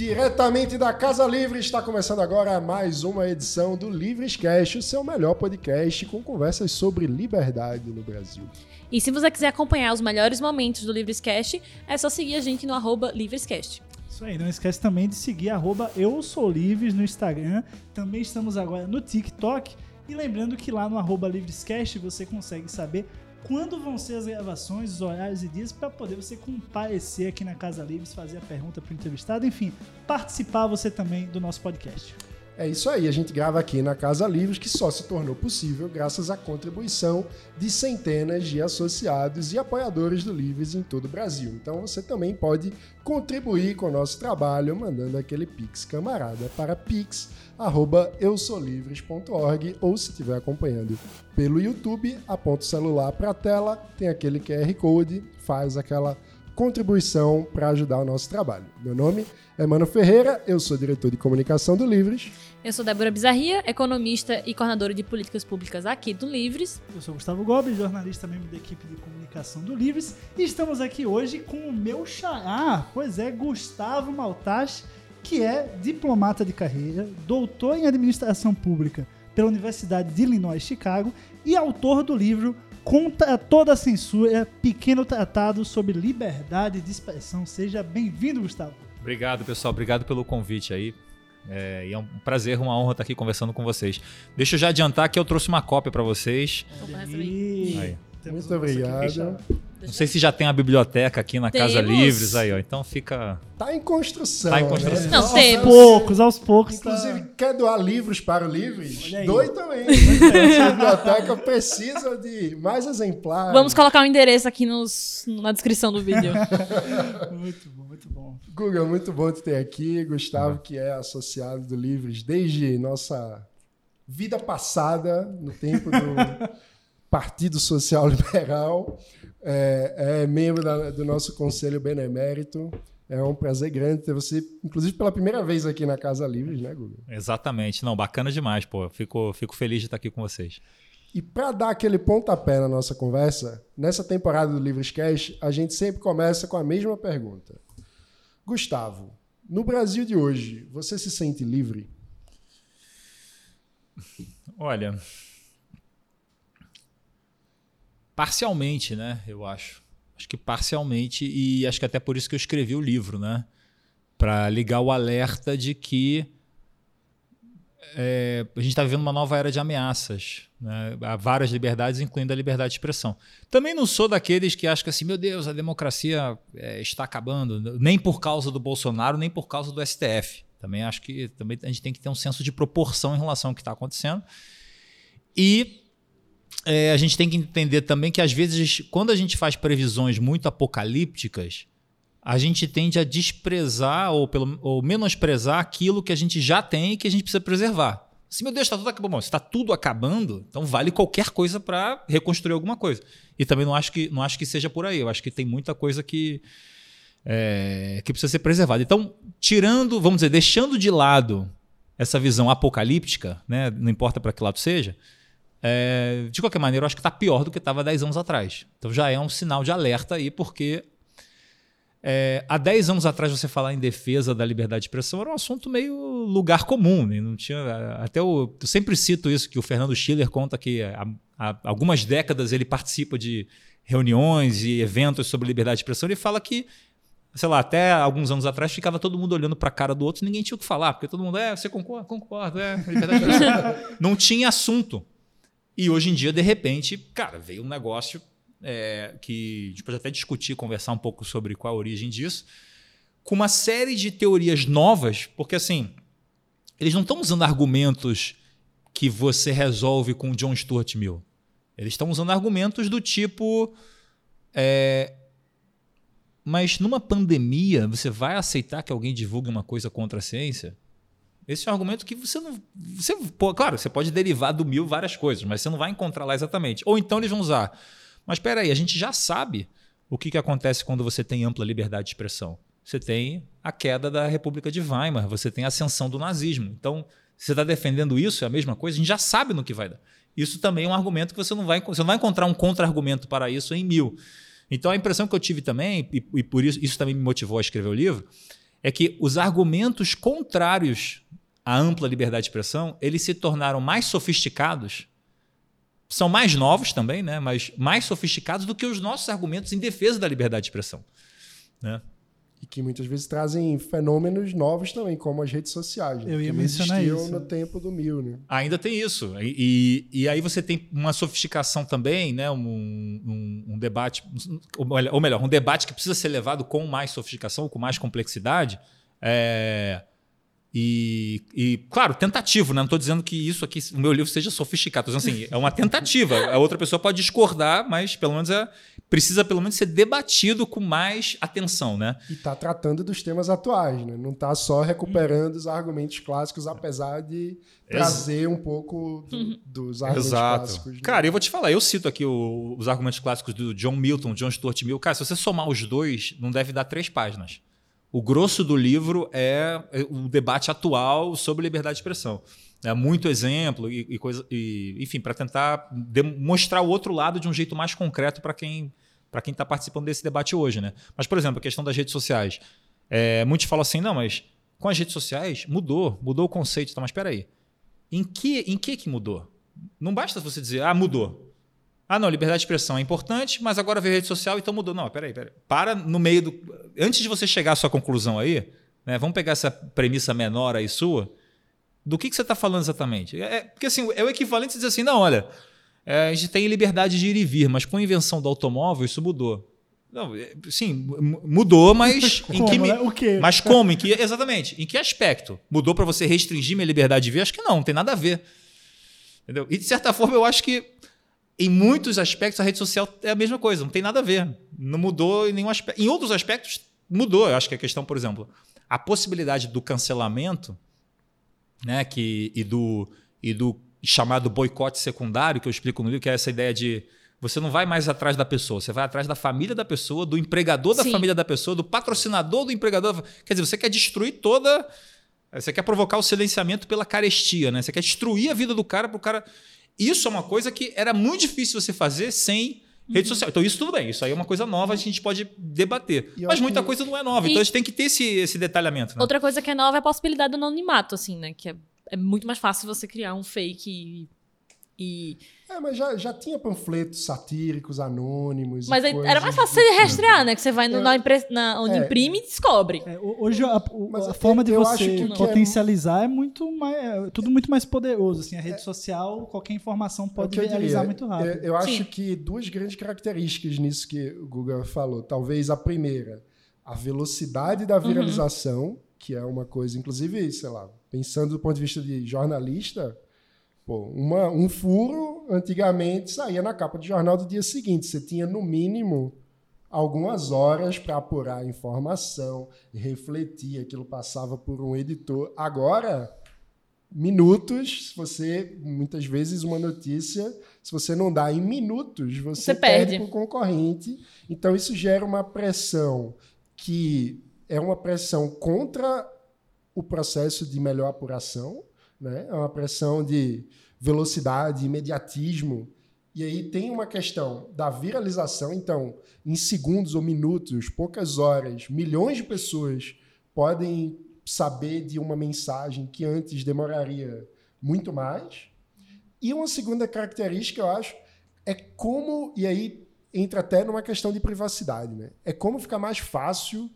Diretamente da Casa Livre, está começando agora mais uma edição do Livrescast, o seu melhor podcast com conversas sobre liberdade no Brasil. E se você quiser acompanhar os melhores momentos do Livrescast, é só seguir a gente no arroba Livrescast. Isso aí, não esquece também de seguir arroba Eu Sou Livres no Instagram. Também estamos agora no TikTok. E lembrando que lá no arroba Livrescast você consegue saber quando vão ser as gravações, os horários e dias, para poder você comparecer aqui na Casa Livres, fazer a pergunta para o entrevistado, enfim, participar você também do nosso podcast. É isso aí, a gente grava aqui na Casa Livres, que só se tornou possível graças à contribuição de centenas de associados e apoiadores do Livres em todo o Brasil. Então você também pode contribuir com o nosso trabalho mandando aquele Pix camarada para pix@eusolivres.org ou se estiver acompanhando pelo YouTube, aponta o celular para a tela, tem aquele QR Code, faz aquela contribuição para ajudar o nosso trabalho. Meu nome é Mano Ferreira, eu sou diretor de comunicação do Livres. Eu sou Débora Bizarria, economista e coordenadora de políticas públicas aqui do Livres. Eu sou Gustavo Gomes, jornalista membro da equipe de comunicação do Livres, e estamos aqui hoje com o meu xará, pois é, Gustavo Maltache, que é diplomata de carreira, doutor em administração pública pela Universidade de Illinois, Chicago, e autor do livro Contra toda a censura, pequeno tratado sobre liberdade de expressão. Seja bem-vindo, Gustavo. Obrigado, pessoal. Obrigado pelo convite aí. É, e é um prazer, uma honra estar aqui conversando com vocês. Deixa eu já adiantar que eu trouxe uma cópia para vocês. Aí. Muito obrigado. Não sei se já tem a biblioteca aqui na Temos. Casa Livres aí, ó. Então fica. Tá em construção. Tá em construção. né? Não, aos temos. poucos, aos poucos. Inclusive, tá... quer doar livros para o Livres? Doe também. Essa biblioteca precisa de mais exemplares. Vamos colocar o endereço aqui nos, na descrição do vídeo. Muito bom, muito bom. Guga, muito bom te ter aqui. Gustavo, que é associado do Livres desde nossa vida passada, no tempo do Partido Social Liberal. É, é membro da- do nosso Conselho Benemérito. É um prazer grande ter você, inclusive pela primeira vez aqui na Casa Livres, né, Guga? Exatamente. Não, bacana demais, pô. Fico, fico feliz de estar aqui com vocês. E para dar aquele pontapé na nossa conversa, nessa temporada do Livres Cash, a gente sempre começa com a mesma pergunta. Gustavo, no Brasil de hoje, você se sente livre? Olha. Parcialmente, né? Eu acho. Acho que parcialmente, e acho que até por isso que eu escrevi o livro, né? Para ligar o alerta de que é, a gente está vivendo uma nova era de ameaças. Né? Há várias liberdades, incluindo a liberdade de expressão. Também não sou daqueles que acham que assim, meu Deus, a democracia é, está acabando, nem por causa do Bolsonaro, nem por causa do STF. Também acho que também a gente tem que ter um senso de proporção em relação ao que está acontecendo. E é, a gente tem que entender também que, às vezes, quando a gente faz previsões muito apocalípticas, a gente tende a desprezar ou, pelo, ou menosprezar aquilo que a gente já tem e que a gente precisa preservar. Se meu Deus, está tudo acabando. Está tudo acabando, então vale qualquer coisa para reconstruir alguma coisa. E também não acho, que, não acho que seja por aí. Eu acho que tem muita coisa que, é, que precisa ser preservada. Então, tirando, vamos dizer, deixando de lado essa visão apocalíptica, né, não importa para que lado seja, é, de qualquer maneira, eu acho que está pior do que estava 10 anos atrás. Então já é um sinal de alerta aí, porque é, há 10 anos atrás você falar em defesa da liberdade de expressão era um assunto meio lugar comum. Né? Não tinha, até o, eu sempre cito isso, que o Fernando Schiller conta que há, há algumas décadas ele participa de reuniões e eventos sobre liberdade de expressão. Ele fala que sei lá, até alguns anos atrás ficava todo mundo olhando para a cara do outro e ninguém tinha o que falar, porque todo mundo, é, você concorda? Concordo, é, liberdade de expressão. Não tinha assunto. E hoje em dia, de repente, cara, veio um negócio é, que a gente pode até discutir, conversar um pouco sobre qual a origem disso, com uma série de teorias novas, porque assim, eles não estão usando argumentos que você resolve com John Stuart Mill. Eles estão usando argumentos do tipo. é, mas numa pandemia, você vai aceitar que alguém divulgue uma coisa contra a ciência? Esse é um argumento que você não. Você, pô, claro, você pode derivar do mil várias coisas, mas você não vai encontrar lá exatamente. Ou então eles vão usar. Mas espera aí, a gente já sabe o que, que acontece quando você tem ampla liberdade de expressão. Você tem a queda da República de Weimar, você tem a ascensão do nazismo. Então, você está defendendo isso, é a mesma coisa, a gente já sabe no que vai dar. Isso também é um argumento que você não vai, você não vai encontrar um contra-argumento para isso em mil. Então, a impressão que eu tive também, e, e por isso isso também me motivou a escrever o livro, é que os argumentos contrários à ampla liberdade de expressão, eles se tornaram mais sofisticados, são mais novos também, né? mas mais sofisticados do que os nossos argumentos em defesa da liberdade de expressão. Né? E que muitas vezes trazem fenômenos novos também, como as redes sociais. Né? Eu ia que mencionar existiam isso. no tempo do mil, né? Ainda tem isso. E, e, e aí você tem uma sofisticação também, né? um, um, um debate, ou melhor- ou melhor, um debate que precisa ser levado com mais sofisticação, com mais complexidade. É, e, e, claro, tentativo, né? Não estou dizendo que isso aqui, o meu livro seja sofisticado. Estou dizendo assim, é uma tentativa. A outra pessoa pode discordar, mas pelo menos é, precisa pelo menos ser debatido com mais atenção, né? E está tratando dos temas atuais, né? Não está só recuperando os argumentos clássicos, apesar de trazer um pouco do- dos argumentos clássicos. né? Cara, eu vou te falar, eu cito aqui o- os argumentos clássicos do John Milton, John Stuart Mill. Cara, se você somar os dois, não deve dar três páginas. O grosso do livro é é o debate atual sobre liberdade de expressão. É muito exemplo e, e coisa, e, enfim, para tentar mostrar o outro lado de um jeito mais concreto para quem para quem está participando desse debate hoje, né? Mas, por exemplo, a questão das redes sociais. É, muitos falam assim, não, mas com as redes sociais mudou, mudou o conceito. Tá, mas espera aí. Em que, em que que mudou? Não basta você dizer, ah, mudou. Ah, não, liberdade de expressão é importante, mas agora veio rede social, então mudou. Não, peraí, peraí. Para no meio do. Antes de você chegar à sua conclusão aí, né, vamos pegar essa premissa menor aí sua. Do que, que você está falando exatamente? É, porque assim, é o equivalente a dizer assim, não, olha, é, a gente tem liberdade de ir e vir, mas com a invenção do automóvel isso mudou. Não, é, sim, mu- mudou, mas em Como, que me- né? O quê? Mas como? Em que, exatamente. Em que aspecto? Mudou para você restringir minha liberdade de ver? Acho que não, não tem nada a ver. Entendeu? E de certa forma eu acho que em muitos aspectos a rede social é a mesma coisa, não tem nada a ver. Não mudou em nenhum aspecto. Em outros aspectos mudou. Eu acho que a questão, por exemplo, a possibilidade do cancelamento, né, que e do e do chamado boicote secundário que eu explico no livro, que é essa ideia de você não vai mais atrás da pessoa, você vai atrás da família da pessoa, do empregador da Sim. família da pessoa, do patrocinador do empregador. Quer dizer, você quer destruir toda. Você quer provocar o silenciamento pela carestia, né? Você quer destruir a vida do cara para o cara. Isso é uma coisa que era muito difícil você fazer sem rede Uhum. social. Então, isso tudo bem. Isso aí é uma coisa nova, a gente pode debater. Mas muita que- coisa não é nova. E- Então, a gente tem que ter esse, esse detalhamento. Né? Outra coisa que é nova é a possibilidade do anonimato, assim, né? Que é, é muito mais fácil você criar um fake e. É, mas já, já tinha panfletos satíricos, anônimos. Mas aí era mais fácil você tipo. rastrear, né? Que você vai no- Eu- na, impre- na- onde É. imprime e descobre. É, ho- hoje a, o- Mas a forma de você que o que é- potencializar é... muito mais. É tudo muito mais poderoso. Assim, a rede social, qualquer informação É pode eu viralizar muito rápido. Eu, eu acho Sim. que duas grandes características nisso que o Guga falou. Talvez a primeira, a velocidade Uhum. da viralização, que é uma coisa, inclusive, sei lá, pensando do ponto de vista de jornalista, pô, uma, um furo antigamente saía na capa de jornal do dia seguinte. Você tinha, no mínimo, algumas horas para apurar a informação, refletir, aquilo passava por um editor. Agora, minutos, se você, muitas vezes, uma notícia, se você não dá em minutos, você, Você perde perde. para o concorrente. Então, isso gera uma pressão que é uma pressão contra o processo de melhor apuração, né? é uma pressão de velocidade, imediatismo. E aí tem uma questão da viralização. Então, em segundos ou minutos, poucas horas, milhões de pessoas podem saber de uma mensagem que antes demoraria muito mais. E uma segunda característica, eu acho, é como, e aí entra até numa questão de privacidade, né? É como ficar mais fácil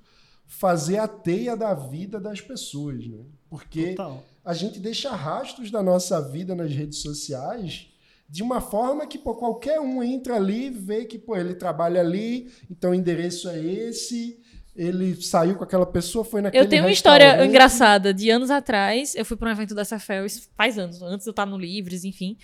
fazer a teia da vida das pessoas, né? Porque Total. A gente deixa rastros da nossa vida nas redes sociais de uma forma que pô, qualquer um entra ali e vê que pô, ele trabalha ali, então o endereço é esse, ele saiu com aquela pessoa, foi naquele Eu tenho uma história engraçada. De anos atrás, eu fui para um evento da Cefel, faz anos, antes eu estar no Livres, enfim.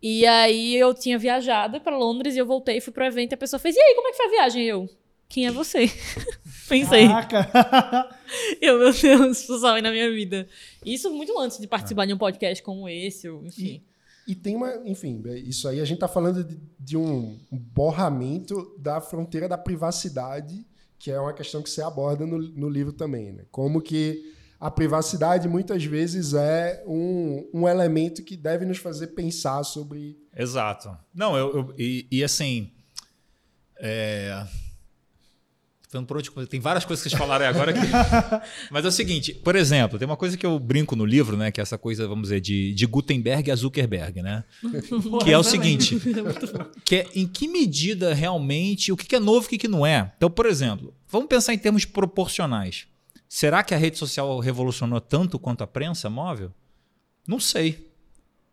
E aí eu tinha viajado para Londres e eu voltei, fui pro evento e a pessoa fez: E aí, como é que foi a viagem? E eu, quem é você? Pensei, Caraca! eu, meu Deus, pessoal aí na minha vida. Isso muito antes de participar de um podcast como esse, enfim. E tem uma, enfim, é, isso aí a gente está falando de, de um borramento da fronteira da privacidade, que é uma questão que você aborda no, no livro também, né? Como que a privacidade muitas vezes é um, um elemento que deve nos fazer pensar sobre. Exato. Não, eu, eu- e, e assim. é, vendo por onde, tem várias coisas que vocês falaram agora aqui. Mas é o seguinte, por exemplo, tem uma coisa que eu brinco no livro, né? Que é essa coisa, vamos dizer, de, de Gutenberg a Zuckerberg, né? que é o seguinte: que é em que medida realmente o que é novo e o que não é. Então, por exemplo, vamos pensar em termos proporcionais. Será que a rede social revolucionou tanto quanto a prensa móvel? Não sei.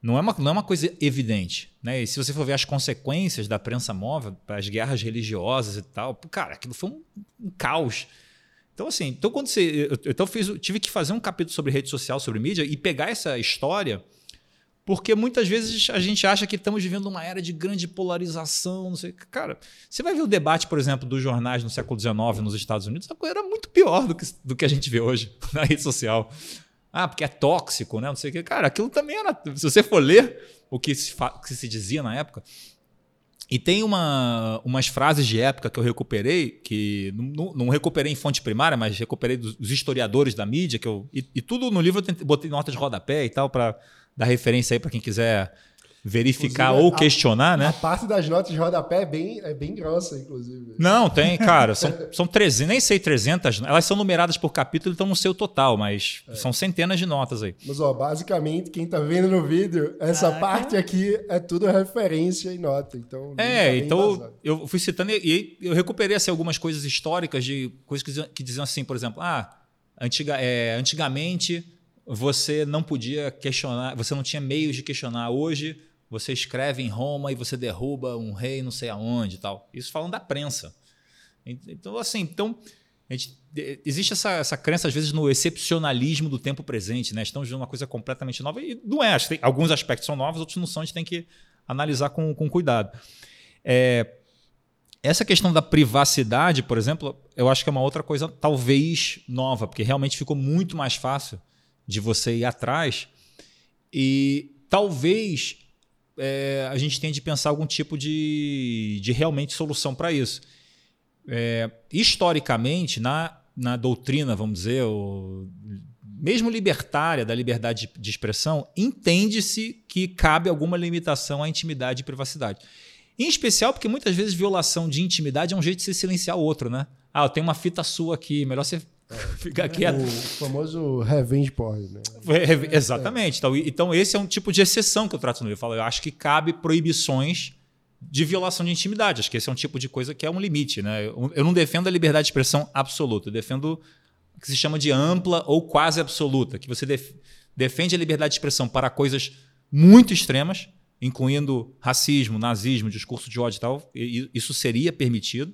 Não é uma, não é uma coisa evidente. Né? E se você for ver as consequências da prensa móvel, as guerras religiosas e tal, cara, aquilo foi um, um caos. Então, assim, então quando você. Eu, então fiz, tive que fazer um capítulo sobre rede social, sobre mídia, e pegar essa história, porque muitas vezes a gente acha que estamos vivendo uma era de grande polarização. Não sei. Cara, você vai ver o debate, por exemplo, dos jornais no século XIX nos Estados Unidos, era muito pior do que, do que a gente vê hoje na rede social. Ah, porque é tóxico, né? Não sei o que. Cara, aquilo também era. Se você for ler o que se, que se dizia na época. E tem uma, umas frases de época que eu recuperei, que não, não recuperei em fonte primária, mas recuperei dos, dos historiadores da mídia, que eu, e, e tudo no livro eu tentei, botei nota de rodapé e tal, para dar referência aí para quem quiser verificar inclusive, ou questionar, a, né? A parte das notas de rodapé é bem, é bem grossa, inclusive. Não, tem, cara. São, são 300, nem sei 300. Elas são numeradas por capítulo, então não sei o total, mas é. são centenas de notas aí. Mas, ó, basicamente, quem tá vendo no vídeo, essa ah, parte aqui é tudo referência e nota. Então, é, tá então eu fui citando e eu recuperei assim, algumas coisas históricas de coisas que diziam, que diziam assim, por exemplo, ah, antiga, é, antigamente você não podia questionar, você não tinha meios de questionar. Hoje você escreve em Roma e você derruba um rei não sei aonde e tal. Isso falando da prensa. Então, assim, então, gente, existe essa, essa crença, às vezes, no excepcionalismo do tempo presente. Né? Estamos vivendo uma coisa completamente nova e não é. Tem, alguns aspectos são novos, outros não são. A gente tem que analisar com, com cuidado. É, essa questão da privacidade, por exemplo, eu acho que é uma outra coisa talvez nova, porque realmente ficou muito mais fácil de você ir atrás e talvez é, a gente tem de pensar algum tipo de, de realmente solução para isso. É, historicamente, na, na doutrina, vamos dizer, o, mesmo libertária da liberdade de, de expressão, entende-se que cabe alguma limitação à intimidade e privacidade. Em especial porque muitas vezes violação de intimidade é um jeito de se silenciar o outro, né? Ah, eu tenho uma fita sua aqui, melhor você Fica quieto. O famoso revenge porn, né? Exatamente. Então, então, esse é um tipo de exceção que eu trato no livro. Eu, falo, eu acho que cabe proibições de violação de intimidade. Acho que esse é um tipo de coisa que é um limite. Né? Eu não defendo a liberdade de expressão absoluta. Eu defendo o que se chama de ampla ou quase absoluta, que você def defende a liberdade de expressão para coisas muito extremas, incluindo racismo, nazismo, discurso de ódio e tal. E isso seria permitido,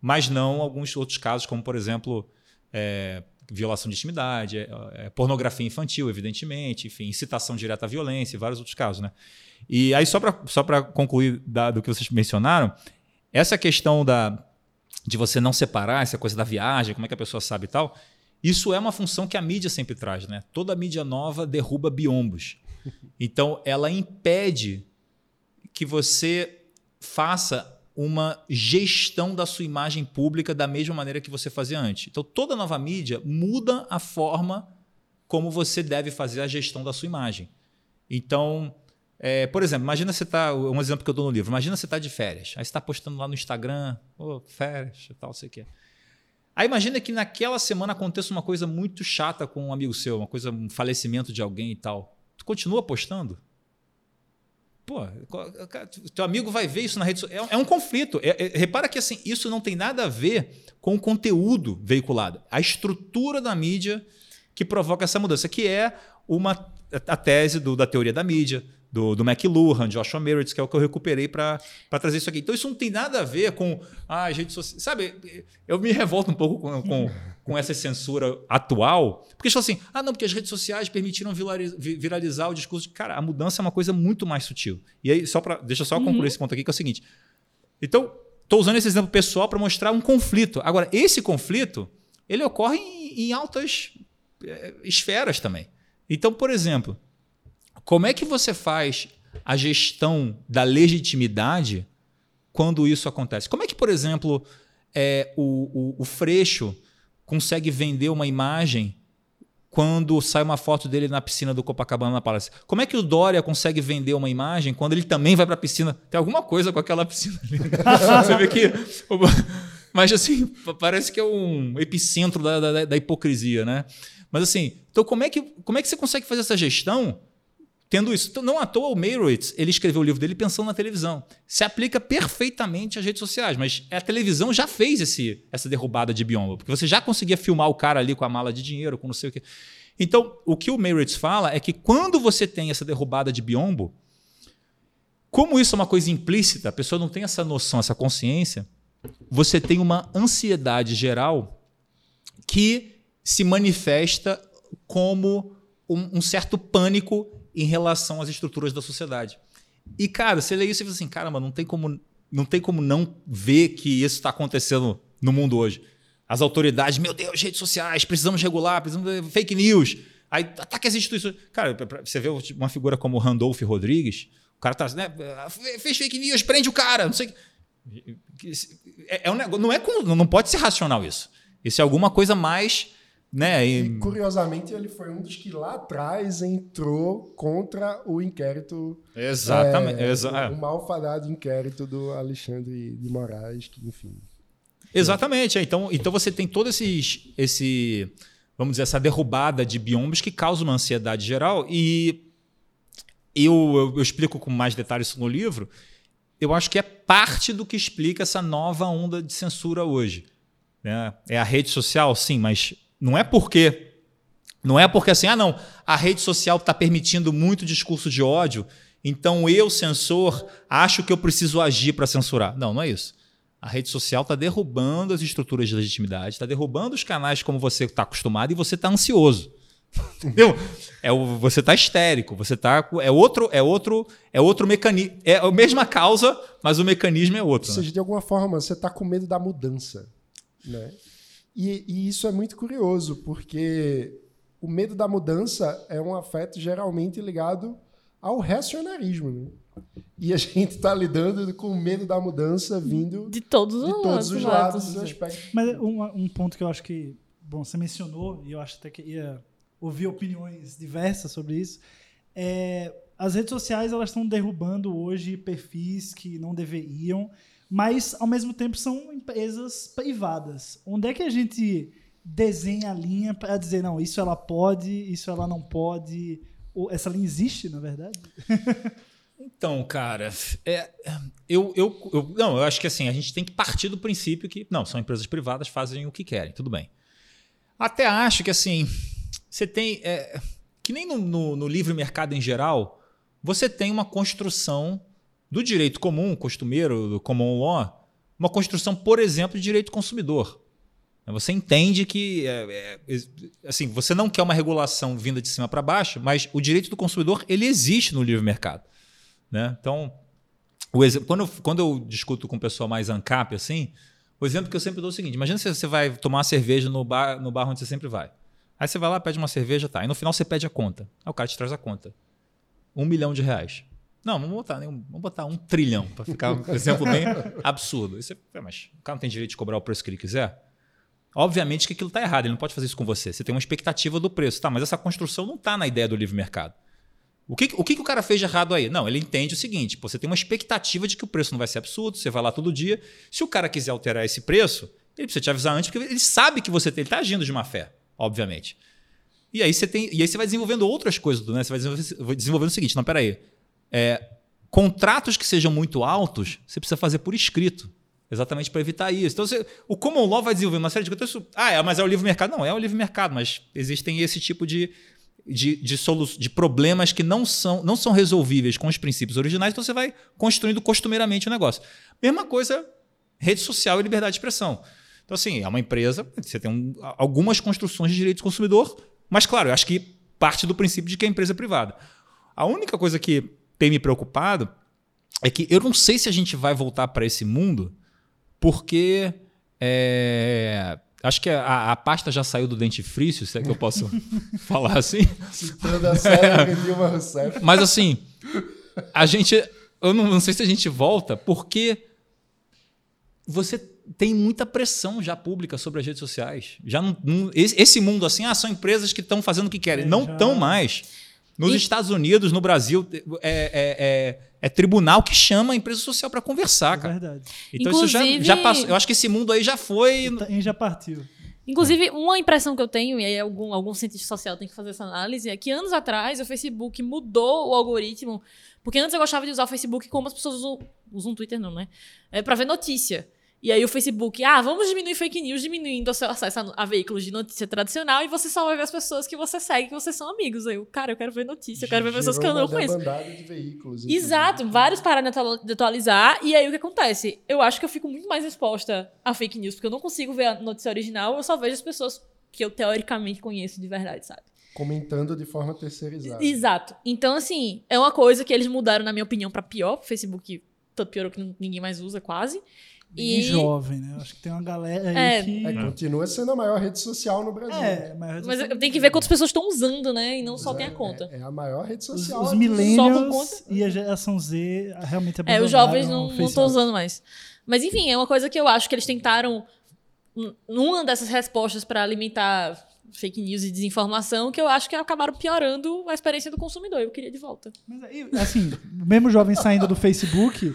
mas não alguns outros casos, como, por exemplo, é, violação de intimidade, é, é, pornografia infantil, evidentemente, enfim, incitação direta à violência e vários outros casos. Né? E aí, só para só concluir da, do que vocês mencionaram, essa questão da, de você não separar, essa coisa da viagem, como é que a pessoa sabe e tal, isso é uma função que a mídia sempre traz. Né? Toda mídia nova derruba biombos. Então, ela impede que você faça uma gestão da sua imagem pública da mesma maneira que você fazia antes. Então, toda nova mídia muda a forma como você deve fazer a gestão da sua imagem. Então, é, por exemplo, imagina você está. Um exemplo que eu dou no livro. Imagina você está de férias. Aí você está postando lá no Instagram, oh, férias tal, sei o quê. Aí imagina que naquela semana aconteça uma coisa muito chata com um amigo seu, uma coisa, um falecimento de alguém e tal. Tu continua postando? Pô, teu amigo vai ver isso na rede social. É, é um conflito. É, é, repara que assim, isso não tem nada a ver com o conteúdo veiculado. A estrutura da mídia que provoca essa mudança, que é uma, a tese do, da teoria da mídia, do, do McLuhan, Joshua Meredith, que é o que eu recuperei para trazer isso aqui. Então, isso não tem nada a ver com ah, a gente social. Sabe, eu me revolto um pouco com, com, com essa censura atual, porque eles falam assim: ah, não, porque as redes sociais permitiram viralizar o discurso. Cara, a mudança é uma coisa muito mais sutil. E aí, só para. Deixa eu só concluir uhum. esse ponto aqui, que é o seguinte. Então, estou usando esse exemplo pessoal para mostrar um conflito. Agora, esse conflito, ele ocorre em, em altas é, esferas também. Então, por exemplo, como é que você faz a gestão da legitimidade quando isso acontece? Como é que, por exemplo, é, o, o, o Freixo consegue vender uma imagem quando sai uma foto dele na piscina do Copacabana Palace. Como é que o Dória consegue vender uma imagem quando ele também vai para a piscina? Tem alguma coisa com aquela piscina ali. Você vê que Mas assim, pa- parece que é um epicentro da, da, da hipocrisia, né? Mas assim, então como é, que, como é que você consegue fazer essa gestão tendo isso? Então, não à toa o Meyerowitz, ele escreveu o livro dele pensando na televisão. Se aplica perfeitamente às redes sociais, mas a televisão já fez esse, essa derrubada de biombo, porque você já conseguia filmar o cara ali com a mala de dinheiro, com não sei o quê. Então, o que o Meyerowitz fala é que quando você tem essa derrubada de biombo, como isso é uma coisa implícita, a pessoa não tem essa noção, essa consciência, você tem uma ansiedade geral que se manifesta como um, um certo pânico em relação às estruturas da sociedade. E, cara, você lê isso e fala assim, caramba, não tem como não, tem como não ver que isso está acontecendo no mundo hoje. As autoridades, meu Deus, redes sociais, precisamos regular, precisamos fake news. Aí ataque as instituições. Cara, você vê uma figura como Randolph Rodrigues, o cara tá, né, fez fake news, prende o cara, não sei. É, é um negócio, não, é não pode ser racional isso. Isso é alguma coisa mais. Né, E, e- curiosamente, ele foi um dos que lá atrás entrou contra o inquérito. exatamente. é, exa- o, o malfadado inquérito do Alexandre de Moraes, que, enfim. Exatamente. é. Então, então você tem todo esses, esse, vamos dizer, essa derrubada de biomas que causa uma ansiedade geral. E eu, eu, eu explico com mais detalhes isso no livro. Eu acho que é parte do que explica essa nova onda de censura hoje. né? É a rede social, sim, mas não é porque. Não é porque assim, ah, não, a rede social está permitindo muito discurso de ódio, então eu, censor, acho que eu preciso agir para censurar. Não, não é isso. A rede social está derrubando as estruturas de legitimidade, está derrubando os canais como você está acostumado e você está ansioso. Entendeu? É o, você está histérico, você tá é outro é outro é outro mecanismo, é a mesma causa, mas o mecanismo é outro. Ou né? seja, de alguma forma, você está com medo da mudança. Né? E, e isso é muito curioso, porque o medo da mudança é um afeto geralmente ligado ao racionalismo. Né? E a gente está lidando com o medo da mudança vindo De todos, de todos os lados do assim. aspecto. Mas um, um ponto que eu acho que, bom, você mencionou, e eu acho até que ia ouvir opiniões diversas sobre isso, é as redes sociais elas estão derrubando hoje perfis que não deveriam, mas ao mesmo tempo são empresas privadas. Onde é que a gente desenha a linha para dizer, não, isso ela pode, isso ela não pode? Ou essa linha existe, na verdade? Então, cara, é, eu, eu, eu- não, eu acho que assim, a gente tem que partir do princípio que, não, são empresas privadas, fazem o que querem, tudo bem. Até acho que assim, você tem. é, que nem no, no- no livre mercado em geral, você tem uma construção do direito comum, costumeiro, do common law, uma construção, por exemplo, de direito consumidor. Você entende que é, é, assim, você não quer uma regulação vinda de cima para baixo, mas o direito do consumidor ele existe no livre mercado. Né? Então, exemplo, quando, eu, quando eu discuto com o pessoal mais ANCAP, assim, o exemplo que eu sempre dou é o seguinte: imagina se você vai tomar uma cerveja no bar, no bar onde você sempre vai. Aí você vai lá, pede uma cerveja, tá. Aí no final você pede a conta. Aí o cara te traz a conta. Um milhão de reais. Não, vamos botar, né, um- vamos botar um trilhão, para ficar um exemplo bem absurdo. Você, "É, mas o cara não tem direito de cobrar o preço que ele quiser? Obviamente que aquilo está errado, ele não pode fazer isso com você. Você tem uma expectativa do preço, tá? Mas essa construção não está na ideia do livre mercado. O que, o que, que o cara fez de errado aí? Não, ele entende o seguinte: pô, você tem uma expectativa de que o preço não vai ser absurdo, você vai lá todo dia. Se o cara quiser alterar esse preço, ele precisa te avisar antes, porque ele sabe que você está agindo de má fé, obviamente. E aí você tem. E aí você vai desenvolvendo outras coisas, né? Você vai desenvolvendo, desenvolvendo o seguinte: não, peraí. É, contratos que sejam muito altos, você precisa fazer por escrito. Exatamente para evitar isso. Então, você, o Common Law vai desenvolver uma série de coisas. Ah, é, mas é o livre mercado? Não, é o livre mercado, mas existem esse tipo de, de, de, solu de problemas que não são, não são resolvíveis com os princípios originais, então você vai construindo costumeiramente o negócio. Mesma coisa, rede social e liberdade de expressão. Então, assim, é uma empresa, você tem um, algumas construções de direito do consumidor, mas, claro, eu acho que parte do princípio de que é empresa privada. A única coisa que tem me preocupado é que eu não sei se a gente vai voltar para esse mundo, porque é, acho que a, a, pasta já saiu do dentifrício, se é que eu posso falar assim. Citando a série Dilma Rousseff. Mas assim, a gente. Eu não, não sei se a gente volta, porque você tem muita pressão já pública sobre as redes sociais. Já não, não, esse mundo assim, ah, são empresas que estão fazendo o que querem. É, não já- estão mais. Nos E- Estados Unidos, no Brasil, é, é- é- é tribunal que chama a empresa social para conversar, É cara. verdade. Então isso já, Inclusive- já passou. Eu acho que esse mundo aí já foi. E já partiu. Inclusive, uma impressão que eu tenho, e aí algum, algum cientista social tem que fazer essa análise, é que anos atrás o Facebook mudou o algoritmo. Porque antes eu gostava de usar o Facebook como as pessoas usam, usam Twitter, não, né? É pra ver notícia. E aí o Facebook, ah, vamos diminuir fake news, diminuindo o seu acesso a, a veículos de notícia tradicional, e você só vai ver as pessoas que você segue, que vocês são amigos. Aí eu, cara, eu quero ver notícia, eu quero ver pessoas que eu não conheço. de veículos. Exato, vários pararam de atu- de atualizar. E aí o que acontece? Eu acho que eu fico muito mais exposta a fake news, porque eu não consigo ver a notícia original, eu só vejo as pessoas que eu teoricamente conheço de verdade, sabe? Comentando de forma terceirizada. Exato. Então, assim, é uma coisa que eles mudaram, na minha opinião, pra pior. O Facebook tanto piorou que ninguém mais usa, quase. Ninguém E- jovem, né? Acho que tem uma galera aí É. que. É, continua sendo a maior rede social no Brasil. É, mas, Mas tenho que ver quantas pessoas estão usando, né? E não só tem a conta. É, é a maior rede Os, social. os aqui. millennials e a geração Z realmente É, abandonaram os jovens não estão usando mais. Mas enfim, é uma coisa que eu acho que eles tentaram, numa dessas respostas para alimentar fake news e desinformação, que eu acho que acabaram piorando a experiência do consumidor. Eu queria de volta. Mas aí, assim, mesmo jovem saindo do Facebook,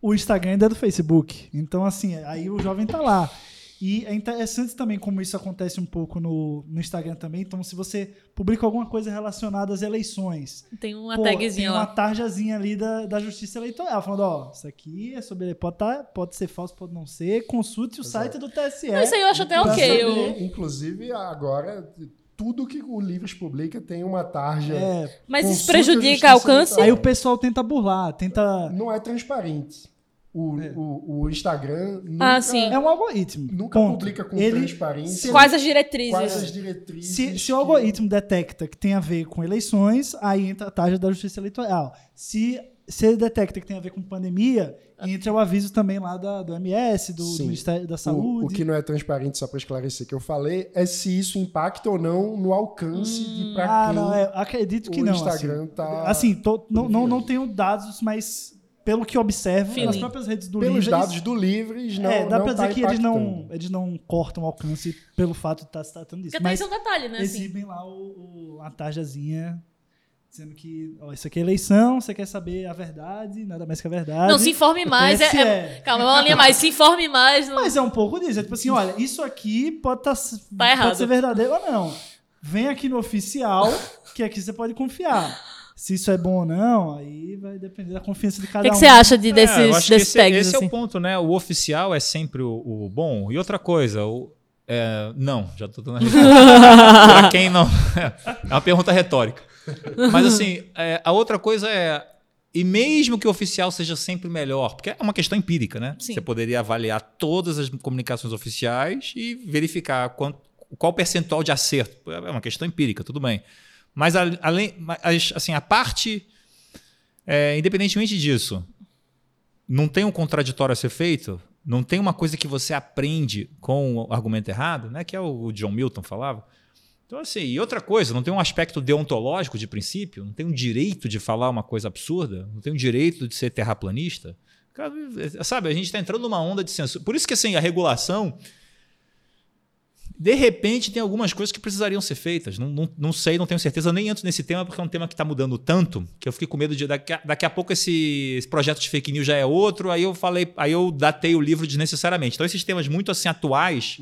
o Instagram ainda é do Facebook. Então, assim, aí o jovem tá lá. E é interessante também como isso acontece um pouco no, no Instagram também. Então, se você publica alguma coisa relacionada às eleições, Tem uma pô, tagzinha tem uma tarjazinha ali da, da Justiça Eleitoral, falando, ó, isso aqui é sobre... Pode, tá, pode ser falso, pode não ser. Consulte o site do TSE. Mas isso aí eu acho até ok. saber. eu- Inclusive, agora, tudo que o Livros publica tem uma tarja. É, Mas isso prejudica Justiça alcance? aí o pessoal tenta burlar, tenta... Não é transparente. O, É. o, o Instagram nunca, Ah, sim. É um algoritmo. nunca ponto. publica com Ele- transparência Quais as diretrizes? quais as diretrizes. Se, se que- o algoritmo detecta que tem a ver com eleições, aí entra a taxa da Justiça Eleitoral. Se, se ele detecta que tem a ver com pandemia, entra o aviso também lá da, do MS, do, do. Ministério da O, Saúde. o que não é transparente, só para esclarecer que eu falei, é se isso impacta ou não no alcance de para ah, quem não, é, acredito que o não. Instagram assim, tá Assim, tô- não, não, não tenho dados, mas pelo que observo, Feeling. nas próprias redes do Pelos Livres, dados do Livres, não, é, dá não pra tá dizer que eles não, eles não cortam o alcance pelo fato de estar se tratando disso. Porque tem Mas esse um detalhe, né? Assim. exibem lá o, o- a tarjazinha dizendo que ó, isso aqui é eleição, você quer saber a verdade, nada mais que a verdade. Não, se informe mais. É, TSE. é- calma, é uma linha mais. Se informe mais. Não... Mas é um pouco disso. É tipo assim, olha, isso aqui pode, tá, Tá errado. pode ser verdadeiro ou não. Vem aqui no oficial, que aqui você pode confiar. Se isso é bom ou não, aí vai depender da confiança de O cada que, que um. você acha de, É, desses, eu acho que desses esse, tags? esse é assim? o ponto, né? O oficial é sempre o, o bom. E outra coisa, o, é, não, já tô dando a resposta. pra quem não. É uma pergunta retórica. Mas assim, é, a outra coisa é. E mesmo que o oficial seja sempre melhor, porque é uma questão empírica, né? Sim. Você poderia avaliar todas as comunicações oficiais e verificar quanto, qual o percentual de acerto. É uma questão empírica, tudo bem. Mas a- além, assim, a parte, é, independentemente disso, não tem um contraditório a ser feito, não tem uma coisa que você aprende com o argumento errado, né? Que é o o John Milton falava. Então, assim, e outra coisa, não tem um aspecto deontológico de princípio, não tem um direito de falar uma coisa absurda, não tem um direito de ser terraplanista. Cara, sabe, a gente está entrando numa onda de censura. Por isso que assim, a regulação, de repente, tem algumas coisas que precisariam ser feitas. Não, não, não sei, não tenho certeza, nem entro nesse tema, porque é um tema que está mudando tanto que eu fiquei com medo de daqui a, daqui a pouco esse, esse projeto de fake news já é outro, aí eu falei, aí eu datei o livro desnecessariamente. Então, esses temas muito assim atuais.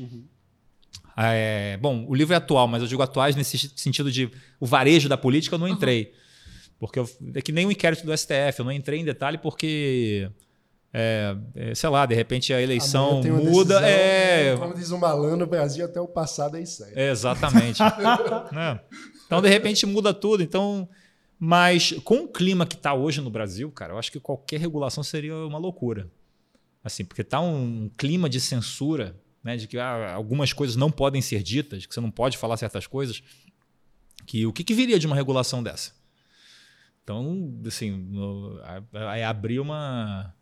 É, bom, o livro é atual, mas eu digo atuais nesse sentido de o varejo da política, eu não entrei. Porque eu, é que nem o inquérito do STF, eu não entrei em detalhe porque. é, é, sei lá, de repente a eleição muda. decisão, é, Como diz o malandro, no Brasil até o passado é isso aí. é, exatamente. Né? Então, de repente, muda tudo. Então, mas com o clima que está hoje no Brasil, cara, eu acho que qualquer regulação seria uma loucura. Assim, porque tá um clima de censura, né, de que ah, algumas coisas não podem ser ditas, que você não pode falar certas coisas. Que o que, que viria de uma regulação dessa? Então, assim, no- é abrir uma,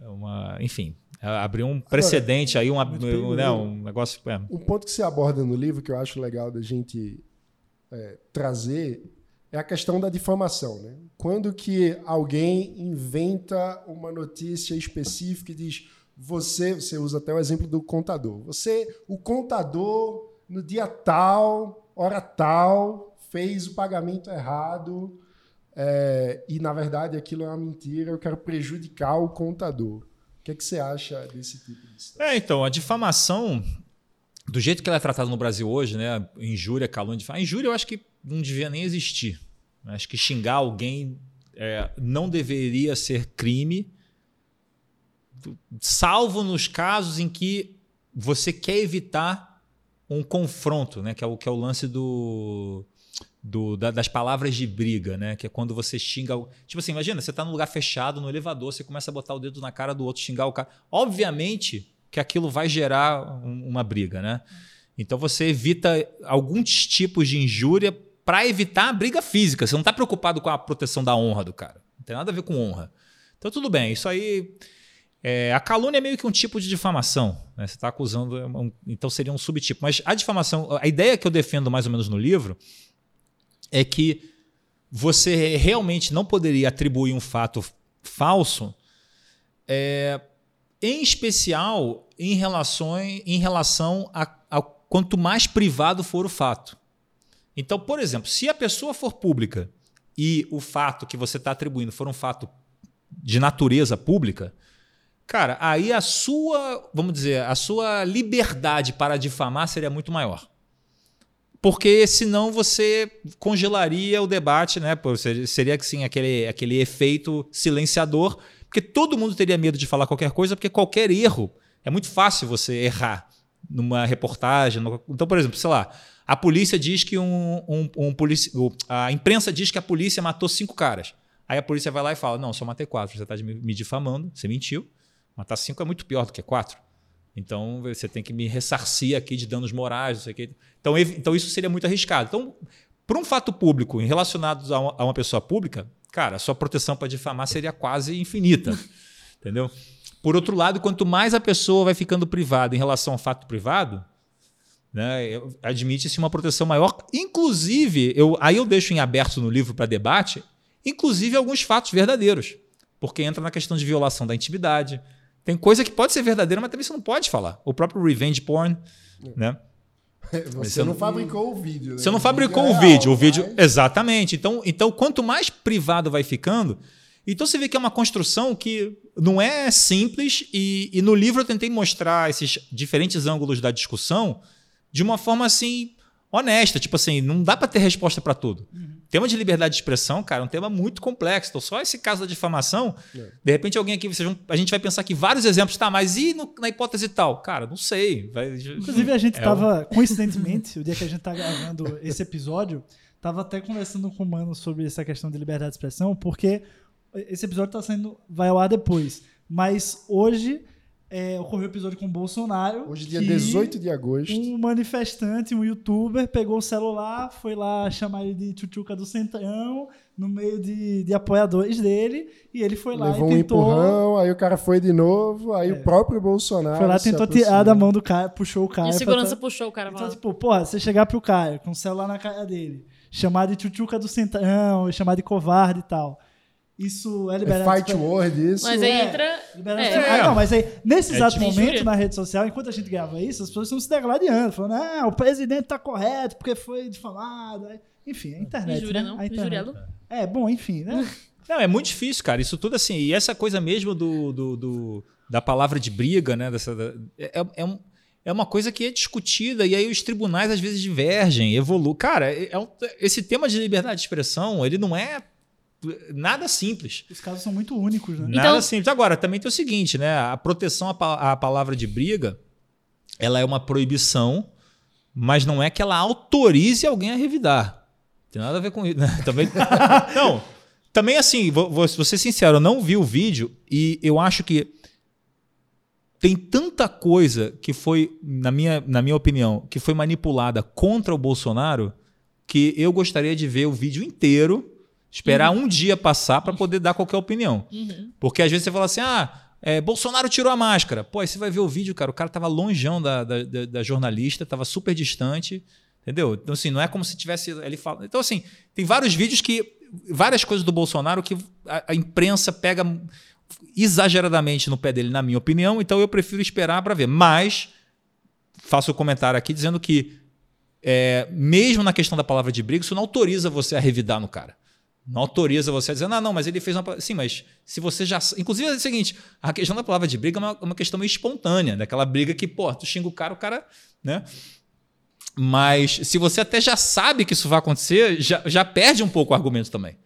uma, enfim, abrir um precedente aí, um, perigoso. né, um negócio. é, Um ponto que se aborda no livro que eu acho legal da gente é, trazer é a questão da difamação. Né? Quando que alguém inventa uma notícia específica e diz você, você usa até o exemplo do contador. Você, o contador, no dia tal, hora tal, fez o pagamento errado é, e, na verdade, aquilo é uma mentira, eu quero prejudicar o contador. O que, é que você acha desse tipo de situação? É, então, a difamação, do jeito que ela é tratada no Brasil hoje, né? Injúria, calúnia, difamação. Injúria eu acho que não devia nem existir. Acho que xingar alguém é, não deveria ser crime, salvo nos casos em que você quer evitar um confronto, né? Que é o, que é o lance do, do da, das palavras de briga, né? Que é quando você xinga. Tipo assim, imagina, você está num lugar fechado, no elevador, você começa a botar o dedo na cara do outro, xingar o cara. Obviamente que aquilo vai gerar um, uma briga, né? Então você evita alguns tipos de injúria para evitar a briga física. Você não está preocupado com a proteção da honra do cara. Não tem nada a ver com honra. Então tudo bem, isso aí é, a calúnia é meio que um tipo de difamação. Né? Você está acusando, é então seria um subtipo. Mas a difamação, a ideia que eu defendo mais ou menos no livro é que você realmente não poderia atribuir um fato falso, é, em especial em relação, em relação a, a quanto mais privado for o fato. Então, por exemplo, se a pessoa for pública e o fato que você está atribuindo for um fato de natureza pública, Cara, aí a sua, vamos dizer, a sua liberdade para difamar seria muito maior. Porque senão você congelaria o debate, né? Seria aquele, aquele efeito silenciador, porque todo mundo teria medo de falar qualquer coisa, porque qualquer erro é muito fácil você errar numa reportagem. No... Então, por exemplo, sei lá, a polícia diz que um, um, um polici... a imprensa diz que a polícia matou cinco caras. Aí a polícia vai lá e fala: Não, só matei quatro. Você está me difamando, você mentiu. Matar cinco é muito pior do que quatro. Então você tem que me ressarcir aqui de danos morais, não sei o quê. Então, então isso seria muito arriscado. Então, para um fato público relacionado a uma, a uma pessoa pública, cara, a sua proteção para difamar seria quase infinita. entendeu? Por outro lado, quanto mais a pessoa vai ficando privada em relação ao fato privado, né, admite-se uma proteção maior. Inclusive, eu, aí eu deixo em aberto no livro para debate, inclusive alguns fatos verdadeiros. Porque entra na questão de violação da intimidade, tem coisa que pode ser verdadeira, mas também você não pode falar. O próprio revenge porn, né? Você, você não, fabricou o vídeo. Né? Você não fabricou o, o vídeo. O vídeo, mas... exatamente. Então, então, quanto mais privado vai ficando, então você vê que é uma construção que não é simples e, e no livro eu tentei mostrar esses diferentes ângulos da discussão de uma forma assim honesta. Tipo assim, não dá para ter resposta para tudo. Uhum. Tema de liberdade de expressão, cara, é um tema muito complexo. Então, só esse caso da difamação, é. de repente alguém aqui, vocês vão, a gente vai pensar que vários exemplos, tá, mas e no, na hipótese tal? Cara, não sei. Vai, Inclusive, a gente estava, é coincidentemente, o dia que a gente tá gravando esse episódio, tava até conversando com o Mano sobre essa questão de liberdade de expressão, porque esse episódio tá saindo, vai ao ar depois. Mas hoje é, ocorreu o um episódio com o Bolsonaro. Hoje, dia 18 de agosto. Um manifestante, um youtuber, pegou o celular, foi lá chamar ele de tchutchuca do Centrão, no meio de, de apoiadores dele, e ele foi lá Levou e tentou... um empurrão, aí o cara foi de novo, aí é. o próprio Bolsonaro. Foi lá, tentou tirar da mão do cara, puxou o cara. E a segurança pra... puxou o cara. Então, tipo, porra, você chegar pro cara com o celular na cara dele, chamar de tchutchuca do Centrão, chamar de covarde e tal. Isso é liberdade. É fight word, isso. Mas aí é, entra. É. Ah, não, mas aí, nesse é exato momento, na rede social, enquanto a gente grava isso, as pessoas estão se degladiando, falando, ah, o presidente tá correto porque foi difamado. Enfim, a internet. Injúria, né? não? A internet. Injúria, é, bom, enfim, né? Não, é muito difícil, cara. Isso tudo assim. E essa coisa mesmo do, do, do da palavra de briga, né? Dessa, é, é, um, é uma coisa que é discutida e aí os tribunais às vezes divergem, evoluem. Cara, é um, esse tema de liberdade de expressão, ele não é nada simples. Os casos são muito únicos, né? Nada então... simples. Agora, também tem o seguinte, né? A proteção à, à palavra de briga, ela é uma proibição, mas não é que ela autorize alguém a revidar. Tem nada a ver com isso. Né? Também... não. Também assim, vou, vou ser sincero, eu não vi o vídeo e eu acho que tem tanta coisa que foi, na minha, na minha opinião, que foi manipulada contra o Bolsonaro que eu gostaria de ver o vídeo inteiro Esperar uhum. um dia passar para poder dar qualquer opinião. Uhum. Porque às vezes você fala assim: ah, é, Bolsonaro tirou a máscara. Pô, aí você vai ver o vídeo, cara. O cara tava longeão da, da, da, da jornalista, tava super distante. Entendeu? Então, assim, não é como se tivesse. Ele fala. Então, assim, tem vários vídeos que. Várias coisas do Bolsonaro que a, a imprensa pega exageradamente no pé dele, na minha opinião. Então, eu prefiro esperar para ver. Mas, faço o um comentário aqui dizendo que é, mesmo na questão da palavra de briga, isso não autoriza você a revidar no cara. Não autoriza você a dizer, não, não, mas ele fez uma. Sim, mas se você já. Inclusive é o seguinte: a questão da palavra de briga é uma, uma questão meio espontânea, daquela briga que, pô, tu xinga o cara, o cara. né? Mas se você até já sabe que isso vai acontecer, já, já perde um pouco o argumento também.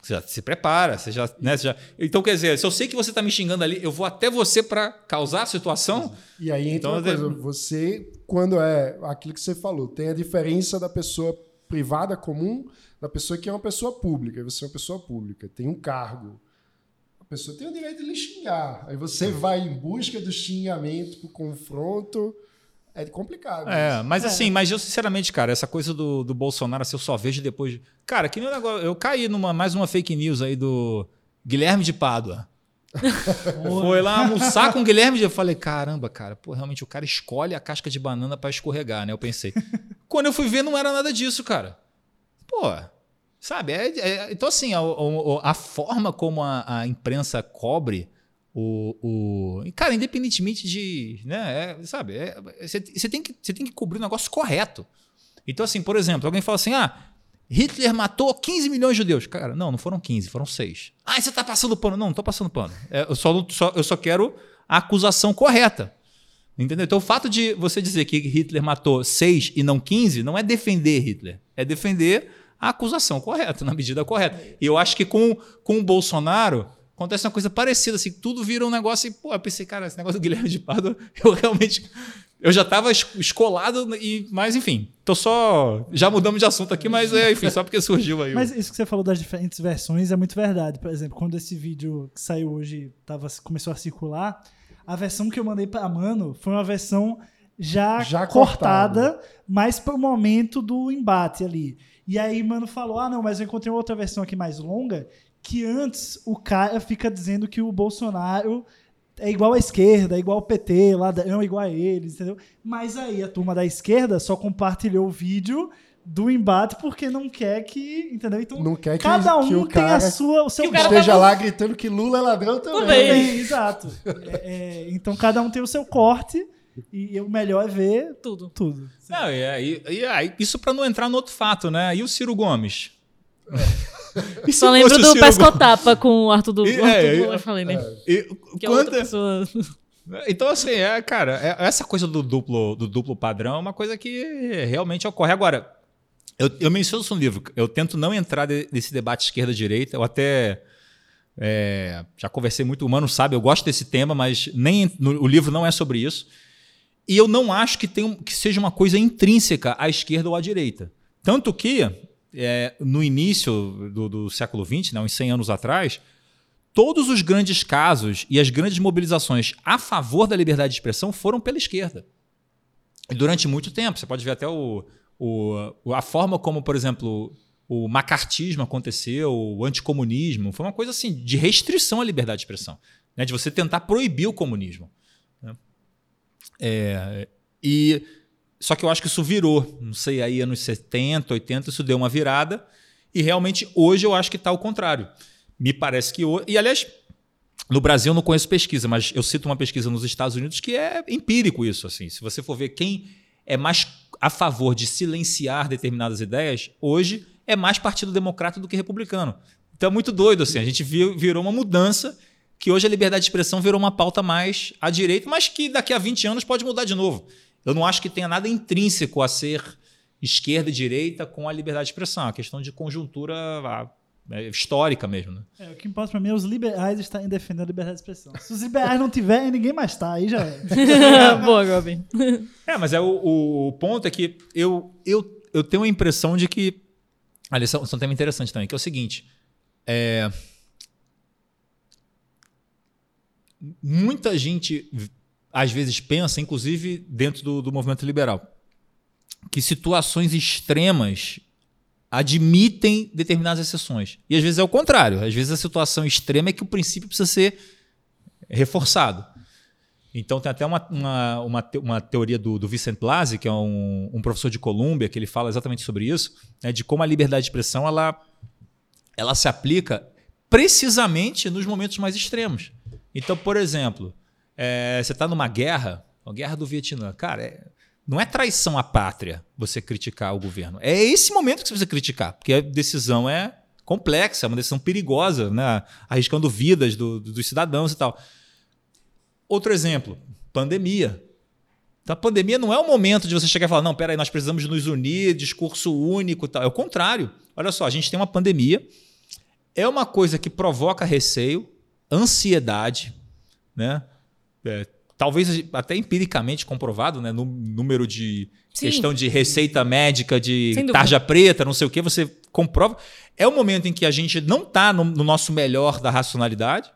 Você já se prepara, você já, né, você já. Então, quer dizer, se eu sei que você está me xingando ali, eu vou até você para causar a situação. E aí entra Então, uma coisa, você, quando é aquilo que você falou, tem a diferença da pessoa privada comum da pessoa que é uma pessoa pública. E Você é uma pessoa pública, tem um cargo. A pessoa tem o direito de lhe xingar. Aí você vai em busca do xingamento, pro confronto. É complicado. É, mas assim, mas eu sinceramente, cara, essa coisa do, do Bolsonaro, assim, eu só vejo depois. de- Cara, que nem o negócio. Eu caí numa mais uma fake news aí do Guilherme de Pádua. Foi lá almoçar com o Guilherme de. Eu falei, caramba, cara, pô, realmente o cara escolhe a casca de banana pra escorregar, né? Eu pensei. Quando eu fui ver, não era nada disso, cara. Pô, sabe? é- é- então, assim, a, o- a forma como a, a imprensa cobre o, o. e, Cara, independentemente de. Né, é, sabe? é- Você você tem, que- tem que cobrir o negócio correto. Então, assim, por exemplo, alguém fala assim: ah, Hitler matou 15 milhões de judeus. Cara, não, não foram 15, foram 6. Ah, você tá passando pano. Não, não tô passando pano. É, eu, só, só- eu só quero a acusação correta. Entendeu? Então, o fato de você dizer que Hitler matou 6 e não 15 não é defender Hitler. É defender a acusação correta, na medida correta. E eu acho que com, com o Bolsonaro acontece uma coisa parecida, assim, tudo vira um negócio e, pô, eu pensei, cara, esse negócio do Guilherme de Pádua, eu realmente... Eu já estava escolado, e, mas enfim, tô só... Já mudamos de assunto aqui, mas é, enfim, só porque surgiu aí. o- Mas isso que você falou das diferentes versões é muito verdade. Por exemplo, quando esse vídeo que saiu hoje tava, começou a circular, a versão que eu mandei pra Mano foi uma versão já, Já cortada, mas pro momento do embate ali. E aí, Mano falou: ah, não, mas eu encontrei uma outra versão aqui mais longa, que antes o cara fica dizendo que o Bolsonaro é igual à esquerda, é igual ao PT, ladrão é igual a eles, entendeu? Mas aí a turma da esquerda só compartilhou o vídeo do embate porque não quer que, entendeu? Então Não quer que, cada um que o tem a sua, o seu Que o esteja tava- lá gritando que Lula é ladrão também. Também. Também, exato. É, é, então cada um tem o seu corte e o melhor é ver Tudo. tudo. Não, e e aí, isso para não entrar no outro fato, né? E o Ciro Gomes? E Só lembro do Pescotapa com o Arthur do. E- o Arthur é, do- eu falei, né? Gomes? E Que é quanta- outra pessoa. Então, assim, é, cara, é- essa coisa do duplo, do duplo padrão é uma coisa que realmente ocorre. Agora, eu, eu menciono isso no livro, eu tento não entrar de- nesse debate esquerda-direita, eu até é, já conversei muito, o Mano sabe, eu gosto desse tema, mas nem no- o livro não é sobre isso. E eu não acho que, tem que seja uma coisa intrínseca à esquerda ou à direita. Tanto que, é, no início do, do século XX, né, uns 100 anos atrás, todos os grandes casos e as grandes mobilizações a favor da liberdade de expressão foram pela esquerda. E durante muito tempo. Você pode ver até o, o- a forma como, por exemplo, o macartismo aconteceu, o anticomunismo. Foi uma coisa assim de restrição à liberdade de expressão. né, de você tentar proibir o comunismo. né. É, e só que eu acho que isso virou, não sei, aí anos 70, 80, isso deu uma virada. E realmente hoje eu acho que está ao contrário. Me parece que hoje. E aliás, no Brasil eu não conheço pesquisa, mas eu cito uma pesquisa nos Estados Unidos que é empírico isso. assim. Se você for ver quem é mais a favor de silenciar determinadas ideias, hoje é mais Partido Democrata do que republicano. Então é muito doido assim. A gente viu- virou uma mudança que hoje a liberdade de expressão virou uma pauta mais à direita, mas que daqui a 20 anos pode mudar de novo. Eu não acho que tenha nada intrínseco a ser esquerda e direita com a liberdade de expressão. É uma questão de conjuntura ah, é, histórica mesmo. Né? É, o que importa pra mim é os liberais estarem defendendo a liberdade de expressão. Se os liberais não tiverem, ninguém mais tá, aí já é. Boa, Robin. É, mas é o, o- ponto é que eu, eu, eu tenho a impressão de que. É um- isso é um tema interessante também, que é o seguinte. é, muita gente às vezes pensa, inclusive dentro do, do movimento liberal, que situações extremas admitem determinadas exceções. E às vezes é o contrário. Às vezes a situação extrema é que o princípio precisa ser reforçado. Então tem até uma, uma, uma, uma teoria do, do Vicent Blasi, que é um, um professor de Colômbia, que ele fala exatamente sobre isso, né, de como a liberdade de expressão ela, ela se aplica precisamente nos momentos mais extremos. Então, por exemplo, é, você está numa guerra, a guerra do Vietnã, cara, é- Não é traição à pátria você criticar o governo. É esse momento que você precisa criticar, porque a decisão é complexa, é uma decisão perigosa, né? arriscando vidas do, do, dos cidadãos e tal. Outro exemplo, pandemia. Então, a pandemia não é o momento de você chegar e falar, não, peraí, nós precisamos nos unir, discurso único e tal. É o contrário. Olha só, a gente tem uma pandemia, é uma coisa que provoca receio, ansiedade, né? É, talvez até empiricamente comprovado, né? No número de Sim. questão de receita médica, de tarja preta, não sei o que, você comprova. É o momento em que a gente não está no, no, nosso melhor da racionalidade,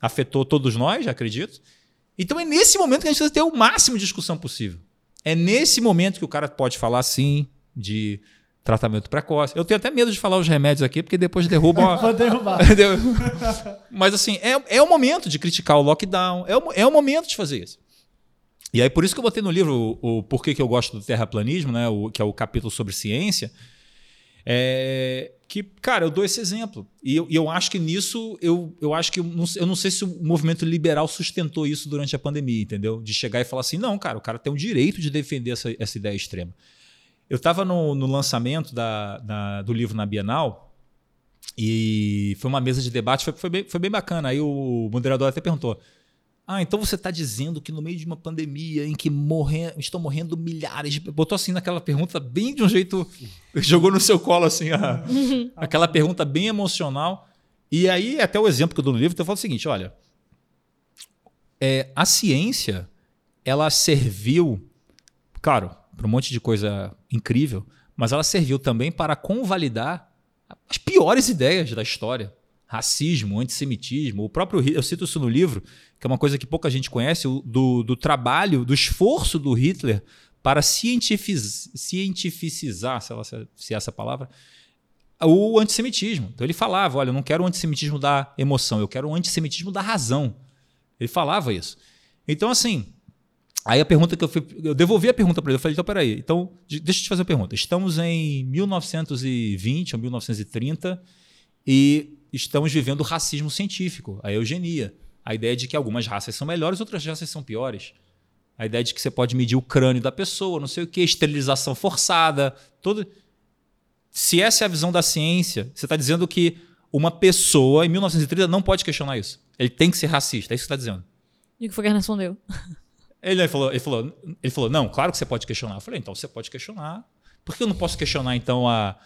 afetou todos nós, acredito. Então é nesse momento que a gente precisa ter o máximo de discussão possível. É nesse momento que o cara pode falar sim de tratamento precoce. Eu tenho até medo de falar os remédios aqui, porque depois derrubam. Pode derrubar. Mas assim, é, é o momento de criticar o lockdown, é o, é o momento de fazer isso. E aí, por isso que eu botei no livro o, o porquê que eu gosto do terraplanismo, né? O, que é o capítulo sobre ciência. É, que, cara, eu dou esse exemplo. E eu, eu acho que nisso, eu, eu acho que eu não, eu não, sei se o movimento liberal sustentou isso durante a pandemia, entendeu? De chegar e falar assim: não, cara, o cara tem o direito de defender essa, essa ideia extrema. Eu estava no, no, lançamento da, da, do livro na Bienal e foi uma mesa de debate, foi, foi, bem, foi bem bacana. Aí o moderador até perguntou: Ah, então você está dizendo que no meio de uma pandemia em que morre, estão morrendo milhares de. Botou assim naquela pergunta, bem de um jeito. jogou no seu colo assim, a, aquela pergunta bem emocional. E aí, até o exemplo que eu dou no livro, então eu falo o seguinte: olha, é, a ciência, ela serviu, claro, para um monte de coisa incrível, mas ela serviu também para convalidar as piores ideias da história. Racismo, antissemitismo, o próprio eu cito isso no livro, que é uma coisa que pouca gente conhece, do, do trabalho, do esforço do Hitler para cientifiz, cientificizar, sei lá se é essa palavra, o antissemitismo. Então ele falava: olha, eu não quero o antissemitismo da emoção, eu quero o antissemitismo da razão. Ele falava isso. Então, assim, Aí a pergunta que eu fui. Eu devolvi a pergunta para ele. Eu falei, então, peraí. Então, deixa eu te fazer uma pergunta. Estamos em 1920 ou 1930 e estamos vivendo racismo científico, a eugenia. A ideia de que algumas raças são melhores, outras raças são piores. A ideia de que você pode medir o crânio da pessoa, não sei o que, esterilização forçada, todo. Se essa é a visão da ciência, você está dizendo que uma pessoa em 1930 não pode questionar isso. Ele tem que ser racista. É isso que você está dizendo. E o que foi que ele respondeu? Ele falou, ele, falou, ele falou, não, claro que você pode questionar. Eu falei, então você pode questionar. Por que eu não posso questionar, então, a,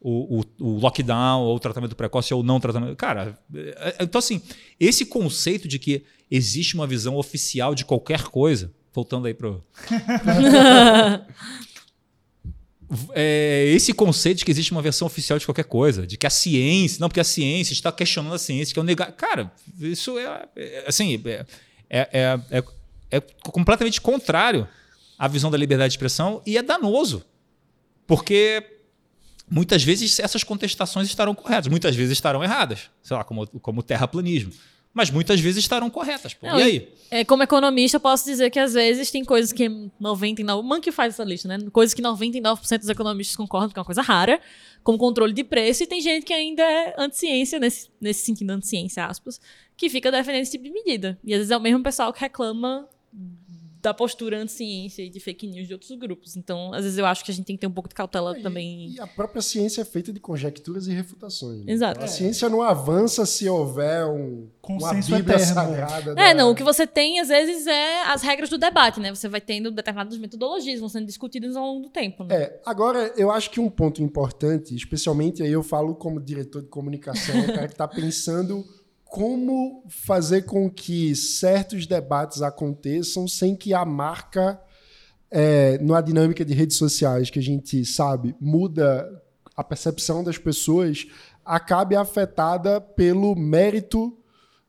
o, o, o lockdown, ou o tratamento precoce, ou não tratamento? Cara, é, é, então assim, esse conceito de que existe uma visão oficial de qualquer coisa, voltando aí pro... é, esse conceito de que existe uma versão oficial de qualquer coisa, de que a ciência, não, porque a ciência está questionando a ciência, que é o negar. Cara, isso é, é assim, é, é, é, é completamente contrário à visão da liberdade de expressão e é danoso. Porque muitas vezes essas contestações estarão corretas, muitas vezes estarão erradas, sei lá, como, como o terraplanismo. Mas muitas vezes estarão corretas. Não, e aí? É, como economista, posso dizer que às vezes tem coisas que 99%. O Man que faz essa lista, né? Coisas que 99% dos economistas concordam que é uma coisa rara, como controle de preço, e tem gente que ainda é anti-ciência, nesse, nesse sentido, anti-ciência, aspas, que fica defendendo esse tipo de medida. E às vezes é o mesmo pessoal que reclama da postura anti-ciência e de fake news de outros grupos. Então, às vezes eu acho que a gente tem que ter um pouco de cautela é, também. E a própria ciência é feita de conjecturas e refutações. Né? Exato. A é. ciência não avança se houver um consenso uma Bíblia eterno. sagrada. É, da... não, o que você tem às vezes é as regras do debate, né? Você vai tendo determinadas metodologias vão sendo discutidas ao longo do tempo, né? É, agora eu acho que um ponto importante, especialmente aí eu falo como diretor de comunicação, o cara que está pensando como fazer com que certos debates aconteçam sem que a marca, é, numa dinâmica de redes sociais que a gente sabe muda a percepção das pessoas, acabe afetada pelo mérito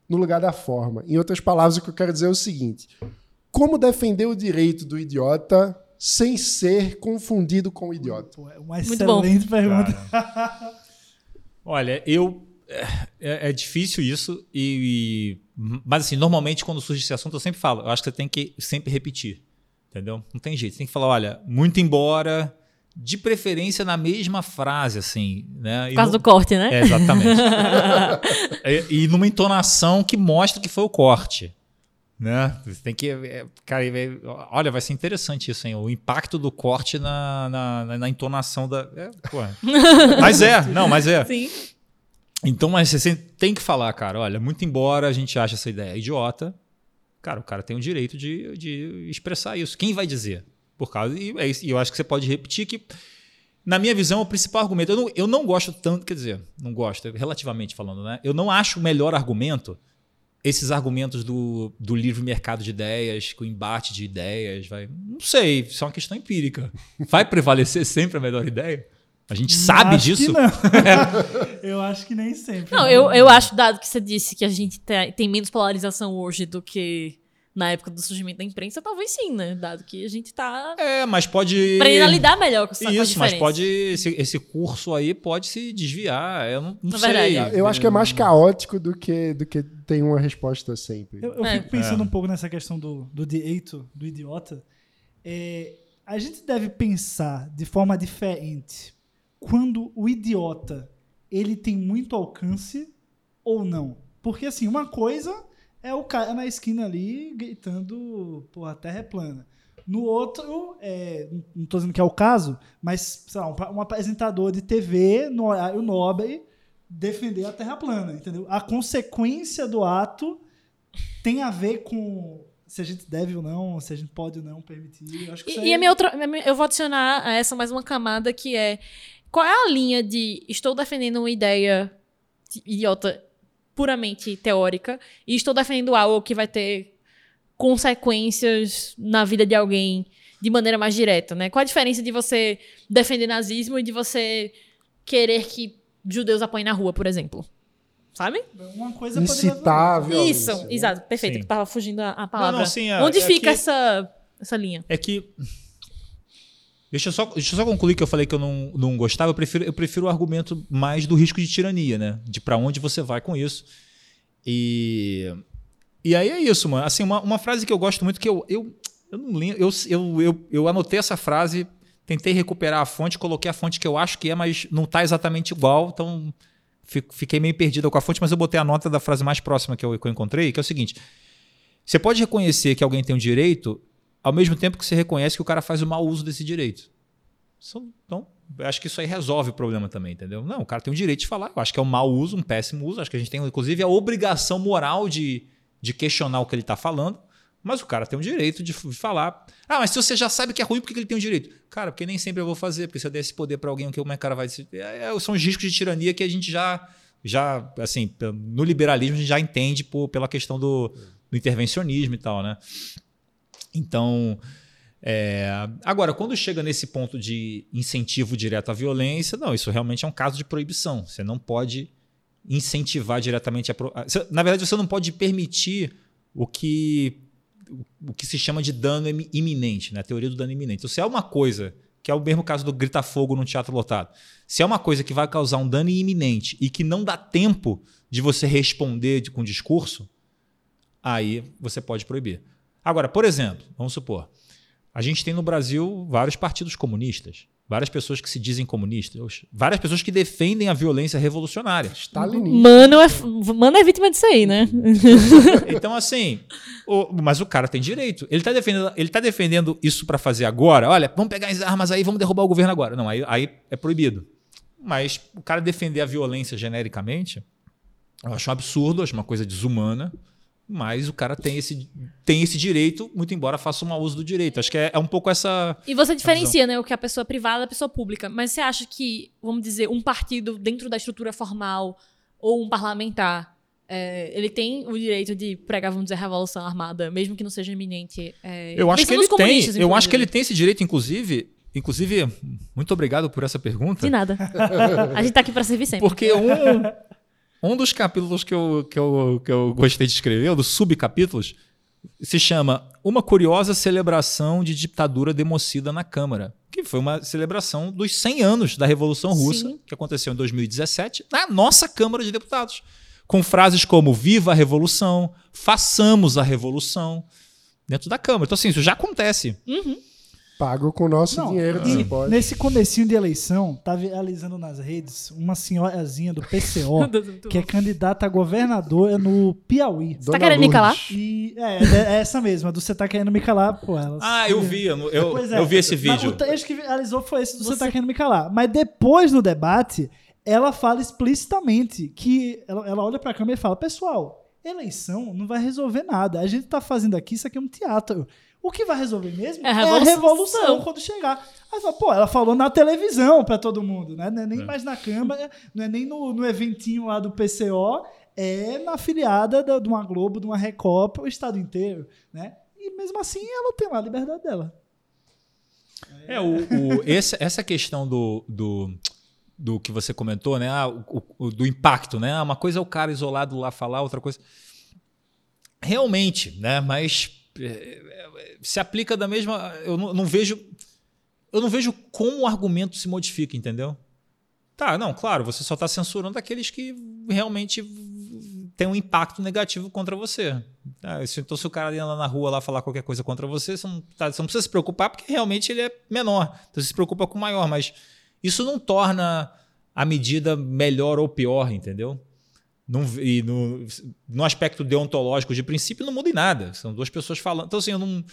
no lugar da forma. Em outras palavras, o que eu quero dizer é o seguinte: como defender o direito do idiota sem ser confundido com o idiota? É uma excelente pergunta. Olha, eu é, é, difícil isso, e, e, mas assim, normalmente quando surge esse assunto eu sempre falo, eu acho que você tem que sempre repetir, entendeu? Não tem jeito, você tem que falar, olha, muito embora, de preferência na mesma frase, assim, né? Por causa no... do corte, né? É, exatamente. e, e numa entonação que mostra que foi o corte. Né? Você tem que. é, Cara, é, olha, vai ser interessante isso, hein? O impacto do corte na, na, na- na entonação da. É, mas é, não, mas é. Sim. Então, mas você tem que falar, cara, olha, muito embora a gente ache essa ideia idiota, cara, o cara tem o direito de, de expressar isso. Quem vai dizer? Por causa. E, é. E eu acho que você pode repetir que, na minha visão, é o principal argumento. Eu não, eu não gosto tanto, quer dizer, não gosto, relativamente falando, né? Eu não acho o melhor argumento esses argumentos do, do livre mercado de ideias, com embate de ideias, vai. Não sei, isso é uma questão empírica. Vai prevalecer sempre a melhor ideia? A gente sabe Acho que disso? não. eu acho que nem sempre. Não, eu, eu acho, dado que você disse que a gente te- tem menos polarização hoje do que na época do surgimento da imprensa, talvez sim, né? Dado que a gente tá É, mas pode. aprendendo a lidar melhor com essa com Isso, mas pode. Esse, esse curso aí pode se desviar. Eu não, não sei. verdade, Eu acho que é mais caótico do que, do que tem uma resposta sempre. Eu, eu É. fico pensando É. um pouco nessa questão do, do direito, do idiota. É, a gente deve pensar de forma diferente quando o idiota ele tem muito alcance ou não. Porque, assim, uma coisa é o cara na esquina ali gritando, porra, a terra é plana. No outro, é, não tô dizendo que é o caso, mas, sei lá, um, um apresentador de TV no horário nobre defender a terra plana, entendeu? A consequência do ato tem a ver com se a gente deve ou não, se a gente pode ou não permitir. Eu acho que E, aí- e a minha outra, eu vou adicionar a essa mais uma camada que é qual é a linha de estou defendendo uma ideia de- idiota puramente teórica e estou defendendo algo que vai ter consequências na vida de alguém de maneira mais direta, né? Qual a diferença de você defender nazismo e de você querer que judeus apanhem na rua, por exemplo? Sabe? uma coisa Incitar a levar- violência. Isso, né? exato, perfeito. Sim. Que tava fugindo a, a palavra. não, sim, é- Onde é fica que- essa, essa linha? É que. Deixa eu, só, deixa eu só concluir que eu falei que eu não, não gostava. Eu prefiro, eu prefiro o argumento mais do risco de tirania, né? De pra onde você vai com isso. E. E aí é isso, mano. Assim, uma, uma frase que eu gosto muito, que eu, eu, eu não lembro. Eu, eu, eu, eu anotei essa frase, tentei recuperar a fonte, coloquei a fonte que eu acho que é, mas não tá exatamente igual. Então fico- fiquei meio perdida com a fonte, mas eu botei a nota da frase mais próxima que eu, que eu encontrei, que é o seguinte: você pode reconhecer que alguém tem um direito ao mesmo tempo que você reconhece que o cara faz o mau uso desse direito. Então, acho que isso aí resolve o problema também, entendeu? Não, o cara tem o direito de falar. Eu acho que é um mau uso, um péssimo uso. Acho que a gente tem, inclusive, a obrigação moral de, de questionar o que ele está falando. Mas o cara tem o direito de falar. Ah, mas se você já sabe que é ruim, por que ele tem o direito? Cara, porque nem sempre eu vou fazer. Porque se eu der esse poder para alguém, como é que o cara vai... É, é, são os riscos de tirania que a gente já... já assim, no liberalismo, a gente já entende por, pela questão do, do intervencionismo e tal, né? Então, é, agora, quando chega nesse ponto de incentivo direto à violência, não, isso realmente é um caso de proibição. Você não pode incentivar diretamente a. Na verdade, você não pode permitir o que, o que se chama de dano imi- iminente, né? a teoria do dano iminente. Então, se é uma coisa, que é o mesmo caso do gritar fogo num teatro lotado, se é uma coisa que vai causar um dano iminente e que não dá tempo de você responder de- com discurso, aí você pode proibir. Agora, por exemplo, vamos supor, a gente tem no Brasil vários partidos comunistas, várias pessoas que se dizem comunistas, várias pessoas que defendem a violência revolucionária. Mano é, mano é vítima disso aí, né? Então, assim, o- mas o cara tem direito. Ele está defendendo, ele tá defendendo isso para fazer agora. Olha, vamos pegar as armas aí, vamos derrubar o governo agora. Não, aí, aí é proibido. Mas o cara defender a violência genericamente, eu acho um absurdo, acho uma coisa desumana. Mas o cara tem esse, tem esse direito, muito embora faça um mau uso do direito. Acho que é, é um pouco essa. E você diferencia, né, o que é a pessoa privada da pessoa pública. Mas você acha que, vamos dizer, um partido dentro da estrutura formal ou um parlamentar, é, ele tem o direito de pregar, vamos dizer, revolução armada, mesmo que não seja iminente? é, Eu acho que ele tem. Eu acho que ele tem esse direito, inclusive. Inclusive, muito obrigado por essa pergunta. De nada. A gente tá aqui pra servir sempre. Porque um, um dos capítulos que eu, que, eu, que eu gostei de escrever, dos subcapítulos, se chama Uma Curiosa Celebração de Ditadura Democida na Câmara, que foi uma celebração dos 100 anos da Revolução Russa, Sim. que aconteceu em 2017, na nossa Câmara de Deputados. Com frases como Viva a Revolução, façamos a Revolução, dentro da Câmara. Então, assim, isso já acontece. Uhum. Pago com o nosso Não, dinheiro nesse comecinho de eleição, tá viralizando nas redes uma senhorazinha do PCO que é candidata a governadora no Piauí. Dona tá querendo me calar? Lourdes. E é, é essa mesma, do você tá querendo me calar, pô. Ela Ah, eu vi, eu, eu, é, eu vi esse mas vídeo. O trecho que viralizou foi esse do você Você- tá querendo me calar. Mas depois no debate, ela fala explicitamente que ela, ela olha pra câmera e fala: pessoal, eleição não vai resolver nada. A gente tá fazendo aqui, isso aqui é um teatro. O que vai resolver mesmo É a é a revolução. revolução quando chegar. Aí fala, pô, ela falou na televisão pra todo mundo, né? Não é nem mais na Câmara, não é nem no, no eventinho lá do PCO, é na afiliada da- de uma Globo, de uma Record, o estado inteiro, né? E mesmo assim ela tem lá a liberdade dela. É, o, o- esse- essa questão do, do, do que você comentou, né? ah, o- o- do impacto, né? Ah, Uma coisa é o cara isolado lá falar, outra coisa. Realmente, né? Mas é, é, se aplica da mesma. Eu não, não vejo. Eu não vejo como o argumento se modifica, entendeu? Tá, não, claro, você só está censurando aqueles que realmente têm um impacto negativo contra você. Ah, então, se o cara ali na rua lá falar qualquer coisa contra você, você não, tá- você não precisa se preocupar porque realmente ele é menor. Então, você se preocupa com o maior, mas isso não torna a medida melhor ou pior, entendeu? Não, e no, no aspecto deontológico de princípio não muda em nada. São duas pessoas falando. Então, assim, eu não.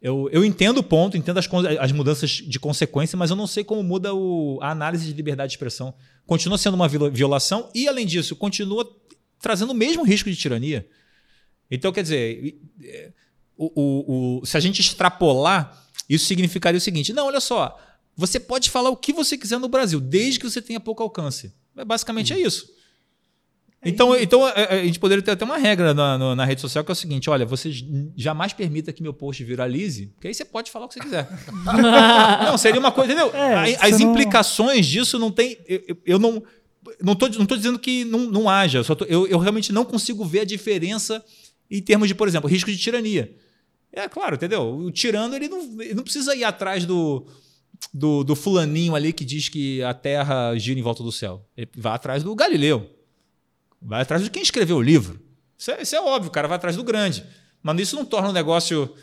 Eu, eu entendo o ponto, entendo as, as mudanças de consequência, mas eu não sei como muda o- a análise de liberdade de expressão. Continua sendo uma viola- violação e, além disso, continua trazendo o mesmo risco de tirania. Então, quer dizer, é, o- o- o- se a gente extrapolar, isso significaria o seguinte: não, olha só, você pode falar o que você quiser no Brasil, desde que você tenha pouco alcance. Basicamente é isso. Então, então a, a- a gente poderia ter até uma regra na, na rede social que é o seguinte: olha, você jamais permita que meu post viralize, porque aí você pode falar o que você quiser. não, seria uma coisa, entendeu? É, As não- implicações disso não tem. Eu, eu- não. Não tô, não tô dizendo que não, não haja, tô- eu, eu realmente não consigo ver a diferença em termos de, por exemplo, risco de tirania. É claro, entendeu? O tirano ele não, ele não precisa ir atrás do, do, do fulaninho ali que diz que a Terra gira em volta do céu. Ele vai atrás do Galileu. Vai atrás de quem escreveu o livro. Isso é, isso é óbvio, o cara vai atrás do grande. Mas isso não torna o negócio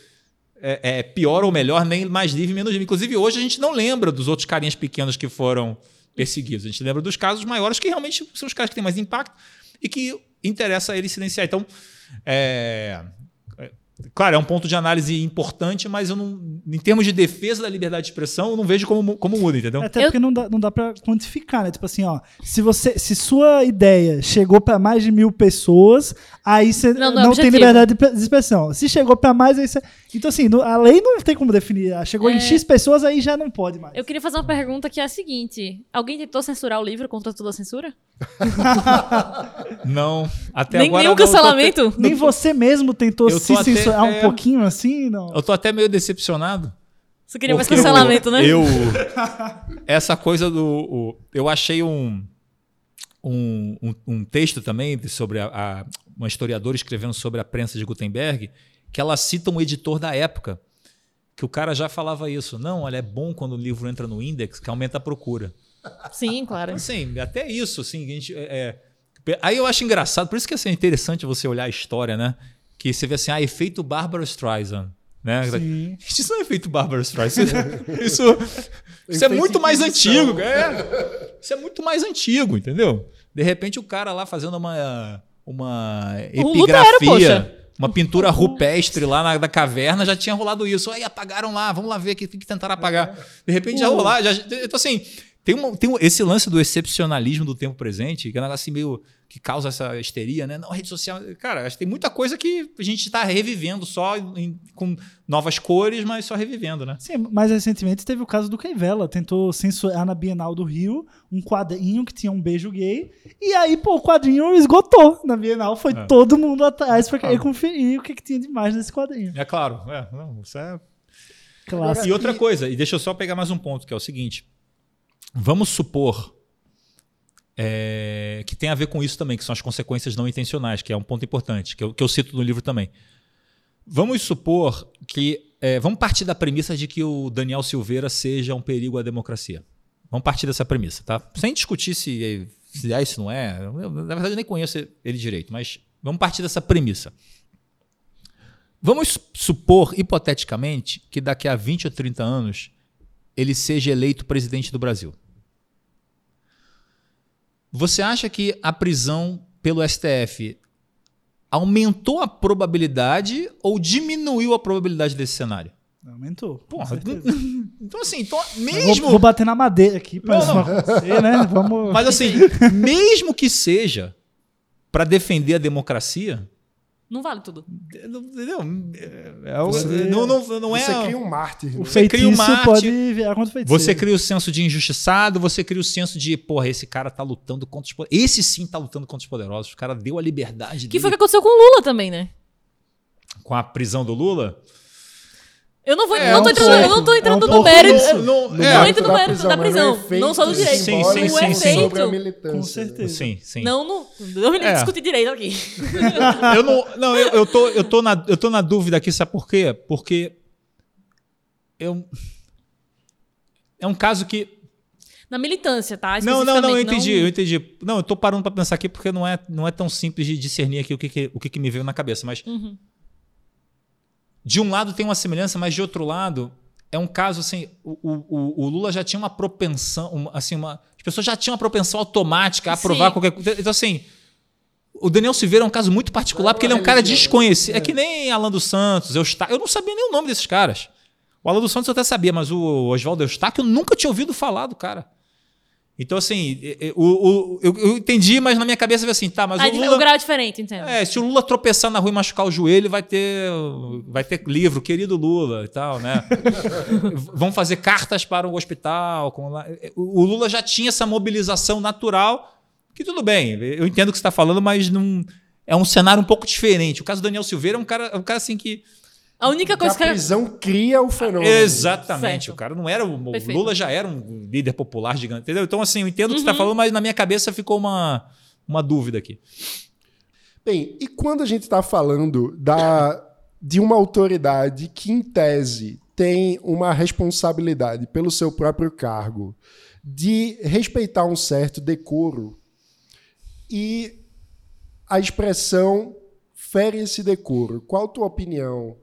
é, é, pior ou melhor, nem mais livre, menos livre. Inclusive, hoje a gente não lembra dos outros carinhas pequenos que foram perseguidos. A gente lembra dos casos maiores, que realmente são os caras que têm mais impacto e que interessa a ele silenciar. Então, é, claro, é um ponto de análise importante, mas eu não, em termos de defesa da liberdade de expressão, eu não vejo como, como muda, entendeu? Até Eu- porque não dá, não dá pra quantificar, né? Tipo assim, ó, se você, se sua ideia chegou pra mais de mil pessoas, aí você Não, não, não é tem objetivo. liberdade de pre- de expressão. Se chegou pra mais, aí você... Então assim, a lei não tem como definir. Ah, Chegou em É. X pessoas, aí já não pode mais. Eu queria fazer uma pergunta que é a seguinte: alguém tentou censurar o livro contra toda a censura? Não, até Nem, agora. nenhum não, eu tô cancelamento? Nem você mesmo tentou Eu se tô censurar um é. pouquinho assim, não? Eu tô até meio decepcionado. Você queria mais cancelamento, eu, né? Eu, essa coisa do. o- eu achei um, um, um, um texto também sobre a, a- uma historiadora escrevendo sobre a prensa de Gutenberg, que ela cita um editor da época, que o cara já falava isso. Não, olha, é bom quando o livro entra no index, que aumenta a procura. Sim, claro. Assim, até isso, assim, a gente, é, é, aí eu acho engraçado, por isso que assim, é interessante você olhar a história, né? Que você vê assim, ah, efeito Barbara Streisand. Né? Sim. Isso não é efeito Barbara Streisand. Isso, isso, é muito mais antigo. É, isso é muito mais antigo, entendeu? De repente o cara lá fazendo uma, uma Lutero, epigrafia, uma pintura rupestre lá na, na caverna, já tinha rolado isso. Aí apagaram lá, vamos lá ver o que, que tentaram apagar. De repente já rolar. Já, então assim, tem, uma, tem um- esse lance do excepcionalismo do tempo presente, que é um negócio assim meio que causa essa histeria, né? Não, rede social. Cara, acho que tem muita coisa que a gente está revivendo só em- com novas cores, mas só revivendo, né? Sim, mais recentemente teve o caso do Keivela. Tentou censurar na Bienal do Rio um quadrinho que tinha um beijo gay. E aí, pô, o quadrinho esgotou na Bienal. Foi É. todo mundo atrás pra querer Ah. conferir o que, que tinha de mais nesse quadrinho. É claro. É, não, isso é Clássico. E outra coisa, e deixa eu só pegar mais um ponto, que é o seguinte. Vamos supor é, que tem a ver com isso também, que são as consequências não intencionais, que é um ponto importante, que eu, que eu cito no livro também. Vamos supor que. é, vamos partir da premissa de que o Daniel Silveira seja um perigo à democracia. Vamos partir dessa premissa, tá? Sem discutir se, se é isso não é. Eu, na verdade, eu nem conheço ele direito, mas vamos partir dessa premissa. Vamos supor, hipoteticamente, que daqui a 20 ou 30 anos ele seja eleito presidente do Brasil. Você acha que a prisão pelo STF aumentou a probabilidade ou diminuiu a probabilidade desse cenário? Aumentou. Porra, então assim, então, mesmo. Vou, vou bater na madeira aqui pra Não, não. acontecer, né? Vamos. Mas assim, mesmo que seja para defender a democracia, Não vale tudo. não, entendeu? É o- Você- não, não, não é. Você cria um mártir. né? o você cria um feitiço Marte, pode virar contra o feiticeiro. Você cria o senso de injustiçado, você cria o senso de, porra, esse cara tá lutando contra os poderosos. Esse sim tá lutando contra os poderosos. O cara deu a liberdade Que dele foi o que aconteceu com o Lula também, né? com a prisão do Lula. Eu não vou, É, não tô um entrando, eu não tô entrando É um no mérito. isso. Não, é, Não mérito entra no da mérito da prisão. é efeito Não só do direito. Sim, sim, sim, sim. sobre a Com militância. Com certeza. Sim, sim. Não, não. Não me É. discutir direito aqui. Eu não, não eu, eu, tô, eu, tô na, eu tô na dúvida aqui, sabe por quê? Porque eu, é um caso que Na militância, tá? Não, não, não, eu entendi, eu entendi. Não, eu tô parando pra pensar aqui porque não é, não é tão simples de discernir aqui o que, que- o que, que me veio na cabeça. Mas Uhum. De um lado tem uma semelhança, mas de outro lado é um caso assim, o, o, o Lula já tinha uma propensão, uma- assim, uma, as pessoas já tinham uma propensão automática a aprovar Sim. qualquer coisa. Então assim, o Daniel Silveira é um caso muito particular porque ele é um cara desconhecido. É. que nem Alan dos Santos, Eustáquio. Eu não sabia nem o nome desses caras. O Alan dos Santos eu até sabia, mas o Oswaldo Eustáquio eu nunca tinha ouvido falar do cara. Então, assim, e- e- o, o- eu, eu entendi, mas na minha cabeça veio assim, tá, mas o o Lula. grau é diferente, entendo. É, se o Lula tropeçar na rua e machucar o joelho, vai ter, vai ter livro, querido Lula e tal, né? Vão fazer cartas para o hospital. com O o Lula já tinha essa mobilização natural, que tudo bem, eu entendo o que você está falando, mas não, é um cenário um pouco diferente. O caso do Daniel Silveira é um cara, é um cara assim que. A única Que a coisa que. prisão cria o fenômeno. Exatamente. Certo. O cara não era. O Perfeito. Lula já era um líder popular gigante, entendeu? Então, assim, eu entendo o que você Uhum. está falando, mas na minha cabeça ficou uma, uma dúvida aqui. Bem, e quando a gente está falando da, de uma autoridade que, em tese, tem uma responsabilidade pelo seu próprio cargo de respeitar um certo decoro e a expressão fere esse decoro, qual a tua opinião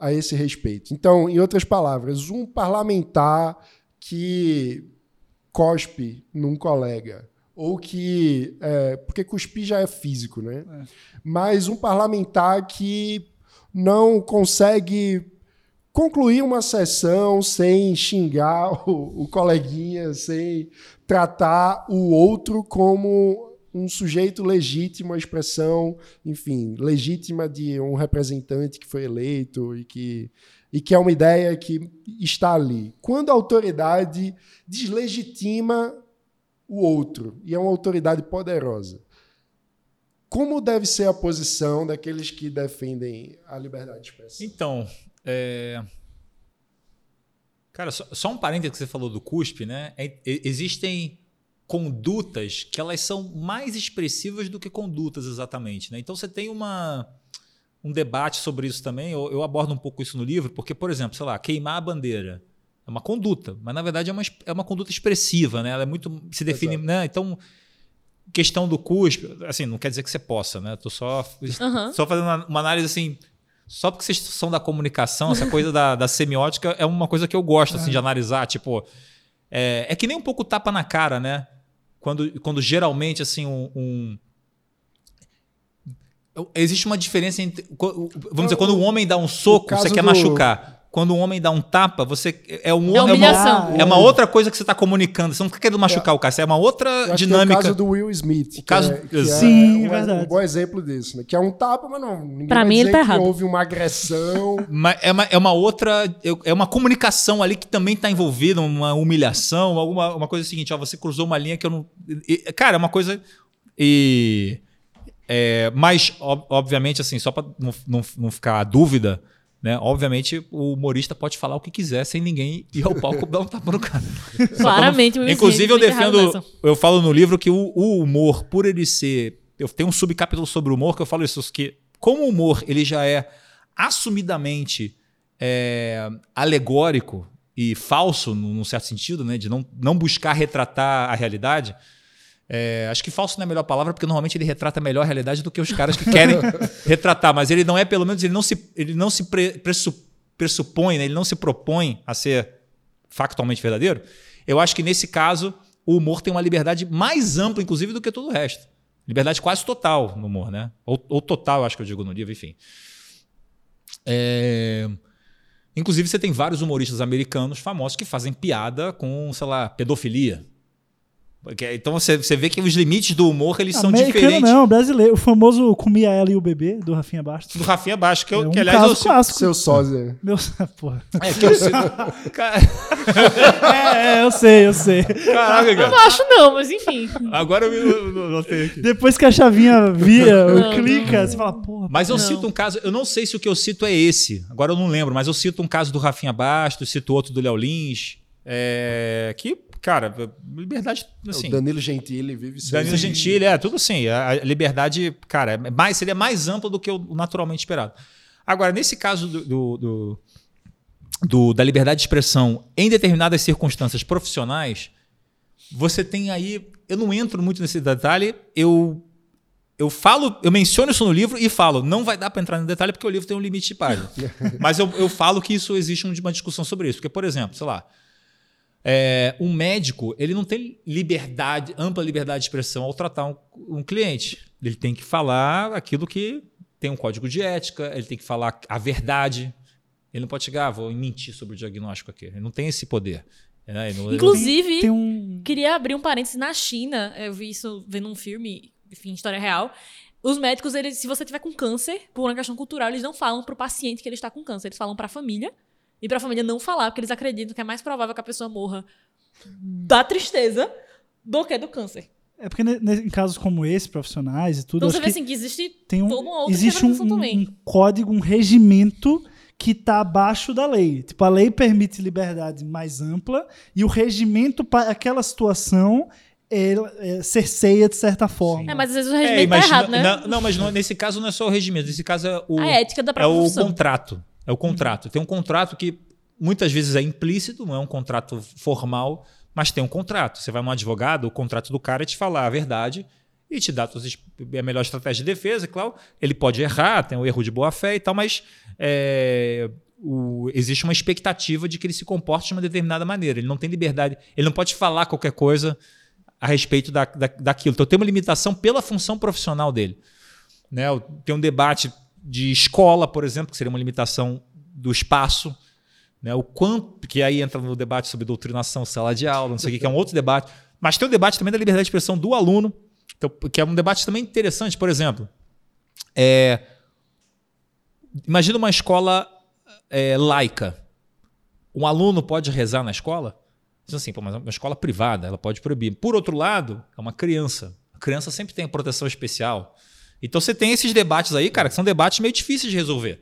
a esse respeito? Então, em outras palavras, um parlamentar que cospe num colega ou que é, porque cuspir já é físico, né? Mas um parlamentar que não consegue concluir uma sessão sem xingar o, o coleguinha, sem tratar o outro como um sujeito legítimo, a expressão, enfim, legítima de um representante que foi eleito e que, e que é uma ideia que está ali. Quando a autoridade deslegitima o outro e é uma autoridade poderosa, como deve ser a posição daqueles que defendem a liberdade de expressão? Então, é... cara, só, só um parênteses que você falou do cuspe, né? É- existem condutas que elas são mais expressivas do que condutas exatamente, né? Então você tem uma um debate sobre isso também. Eu, eu abordo um pouco isso no livro, porque, por exemplo, sei lá, queimar a bandeira é uma conduta, mas na verdade é uma, é uma conduta expressiva, né? Ela é muito se define, Exato. né? Então questão do cuspe, assim, não quer dizer que você possa, né? Tô só Aham. só fazendo uma, uma análise assim. Só porque vocês são da comunicação, essa coisa da, da semiótica é uma coisa que eu gosto assim, de analisar. Tipo, é, é que nem um pouco tapa na cara, né? Quando, quando geralmente, assim, um. um- Existe uma diferença entre. Vamos dizer, quando um homem dá um soco, você quer do- machucar. Quando um homem dá um tapa, você. É, um, É uma- humilhação. é uma outra coisa que você está comunicando. Você não fica querendo machucar o cara, você é uma outra Eu acho que dinâmica. é o caso do Will Smith. que caso- é, que é Sim, um, verdade. um bom exemplo disso, né? Que é um tapa, mas não. Vai mim, ele tá que errado. houve uma agressão. Mas é uma, é uma outra. É uma comunicação ali que também está envolvida, uma humilhação, alguma uma coisa seguinte, ó, você cruzou uma linha que eu não. e- cara, é uma coisa. E. é, mas, ob- obviamente, assim, só para não, não, não ficar a dúvida, né? Obviamente, o humorista pode falar o que quiser sem ninguém ir ao palco dar um tapa no cara. Claramente, o Will Inclusive, eu defendo. Eu falo no livro que o, o humor, por ele ser. Eu tenho um subcapítulo sobre o humor que eu falo isso, que como o humor ele já é assumidamente é, alegórico e falso, num num certo sentido, né, de não, não buscar retratar a realidade, É, acho que falso não é a melhor palavra, porque normalmente ele retrata melhor a realidade do que os caras que querem retratar, mas ele não é, pelo menos, ele não se, ele não se pre, pressu, pressupõe, né? ele não se propõe a ser factualmente verdadeiro. Eu acho que nesse caso o humor tem uma liberdade mais ampla, inclusive, do que todo o resto. Liberdade quase total no humor, né? Ou, ou total, acho que eu digo no livro, enfim. É... Inclusive, você tem vários humoristas americanos famosos que fazem piada com, sei lá, pedofilia. Então você, você vê que os limites do humor eles são diferentes. não, brasileiro. O famoso Comia Ela e o Bebê, do Rafinha Bastos. Do Rafinha Baixo, que, eu, É um que aliás caso eu, clássico. Seu sósia. Meu, porra. é, que eu Ca- É, é, eu sei, eu sei. Caraca, Eu cara. não acho, não, mas enfim. Agora eu, eu, eu notei aqui. Depois que a chavinha vira, Não, clica, não. você fala, porra. Mas eu Não. cito um caso, eu não sei se o que eu cito é esse, agora eu não lembro, mas eu cito um caso do Rafinha Bastos, cito outro do Léo Lins, é, que, cara, liberdade, assim, o Danilo Gentili vive sem- Danilo Gentili, é, tudo assim, a liberdade, cara, é mais, seria mais ampla do que o naturalmente esperado. Agora, nesse caso do, do- do- do- da liberdade de expressão em determinadas circunstâncias profissionais, você tem aí, eu não entro muito nesse detalhe, eu eu falo, eu menciono isso no livro e falo, não vai dar para entrar no detalhe porque o livro tem um limite de página. Mas eu, eu falo que isso existe um- uma discussão sobre isso. Porque, por exemplo, sei lá, é, um médico ele não tem liberdade, ampla liberdade de expressão ao tratar um, um cliente. Ele tem que falar aquilo que tem um código de ética, ele tem que falar a verdade. Ele não pode chegar, ah, vou mentir sobre o diagnóstico aqui. Ele não tem esse poder. né? Não- Inclusive, Tem um. queria abrir um parênteses na China. Eu vi isso vendo um filme, enfim, história real. Os médicos, eles, se você tiver com câncer, por uma questão cultural, eles não falam pro paciente que ele está com câncer. Eles falam pra família. E pra família não falar, porque eles acreditam que é mais provável que a pessoa morra da tristeza do que do câncer. É porque em casos como esse, profissionais e tudo, Então você vê assim que existe tem um, toda uma outra existe um, um- também. um código, um regimento que está abaixo da lei. Tipo, a lei permite liberdade mais ampla e o regimento para aquela situação é, é, cerceia de certa forma. É, mas às vezes o É, regimento mas tá errado, não, né? não, não, mas não- nesse caso não é só o regimento, nesse caso é o, A ética da é própria o profissão. contrato. É o contrato. Tem um contrato que muitas vezes é implícito, não é um contrato formal, mas tem um contrato. Você vai num advogado, o contrato do cara é te falar a verdade e te as- a melhor estratégia de defesa, claro. Ele pode errar, tem o erro de boa fé e tal, mas é, o- existe uma expectativa de que ele se comporte de uma determinada maneira. Ele não tem liberdade, ele não pode falar qualquer coisa a respeito da, da, daquilo. Então tem uma limitação pela função profissional dele. Né? Tem um debate de escola, por exemplo, que seria uma limitação do espaço. Né? O quanto, que aí entra no debate sobre doutrinação, sala de aula, não sei o que, que é um outro debate. Mas tem o debate também da liberdade de expressão do aluno, então, que é um debate também interessante. Por exemplo, é, imagina uma escola é, laica. Um aluno pode rezar na escola? Diz assim, pô, mas é uma escola privada, ela pode proibir. Por outro lado, é uma criança. A criança sempre tem proteção especial. Então você tem esses debates aí, cara, que são debates meio difíceis de resolver.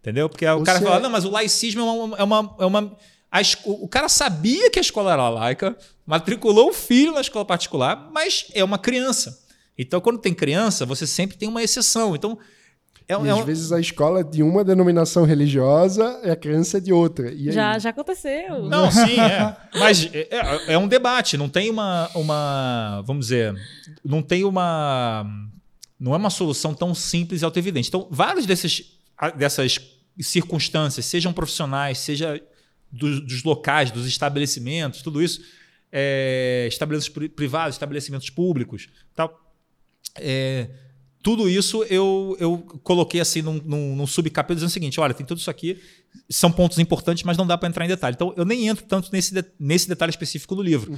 Entendeu? Porque o cara Você- fala, não, mas o laicismo é uma. É uma, é uma es- o cara sabia que a escola era laica, matriculou o filho na escola particular, mas é uma criança. Então, quando tem criança, você sempre tem uma exceção. Então, é, E é às um- vezes a escola é de uma denominação religiosa e a criança é de outra. E? Já, já aconteceu. Não, sim, é. Mas é, é- é um debate, não tem uma, uma. Vamos dizer. Não tem uma. Não é uma solução tão simples e auto-evidente. Então, vários desses, dessas circunstâncias, sejam profissionais, seja dos, dos locais, dos estabelecimentos, tudo isso, é, estabelecimentos pri- privados, estabelecimentos públicos, tal. É, tudo isso eu, eu coloquei assim num, num, num subcapítulo dizendo o seguinte: olha, tem tudo isso aqui, são pontos importantes, mas não dá para entrar em detalhe. Então eu nem entro tanto nesse, de- nesse detalhe específico do livro.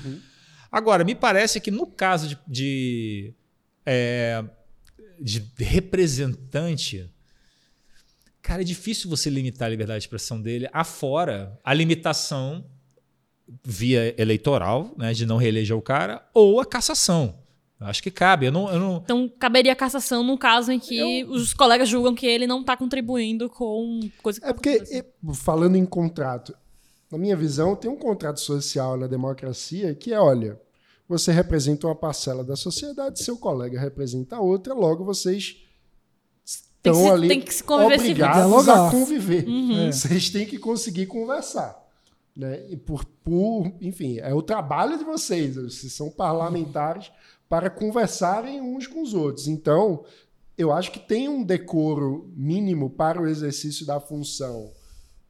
Agora, me parece que no caso de, de, é, de representante, cara, é difícil você limitar a liberdade de expressão dele, afora a limitação via eleitoral, né, de não reeleger o cara, ou a cassação. Eu Acho que cabe. Eu não, eu não, Então, caberia cassação num caso em que os colegas julgam que ele não está contribuindo com coisa que É tá porque, falando em contrato, na minha visão, tem um contrato social na democracia que é, olha, você representa uma parcela da sociedade, seu colega representa a outra, logo vocês Tem que estão se- ali tem que se conviver obrigados a conviver. Uhum. É. Vocês têm que conseguir conversar. Né? E por, por, enfim, é o trabalho de vocês. Vocês são parlamentares para conversarem uns com os outros. Então, eu acho que tem um decoro mínimo para o exercício da função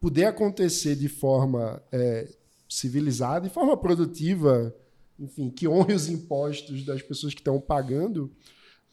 poder acontecer de forma é, civilizada, de forma produtiva, enfim, que honre os impostos das pessoas que estão pagando,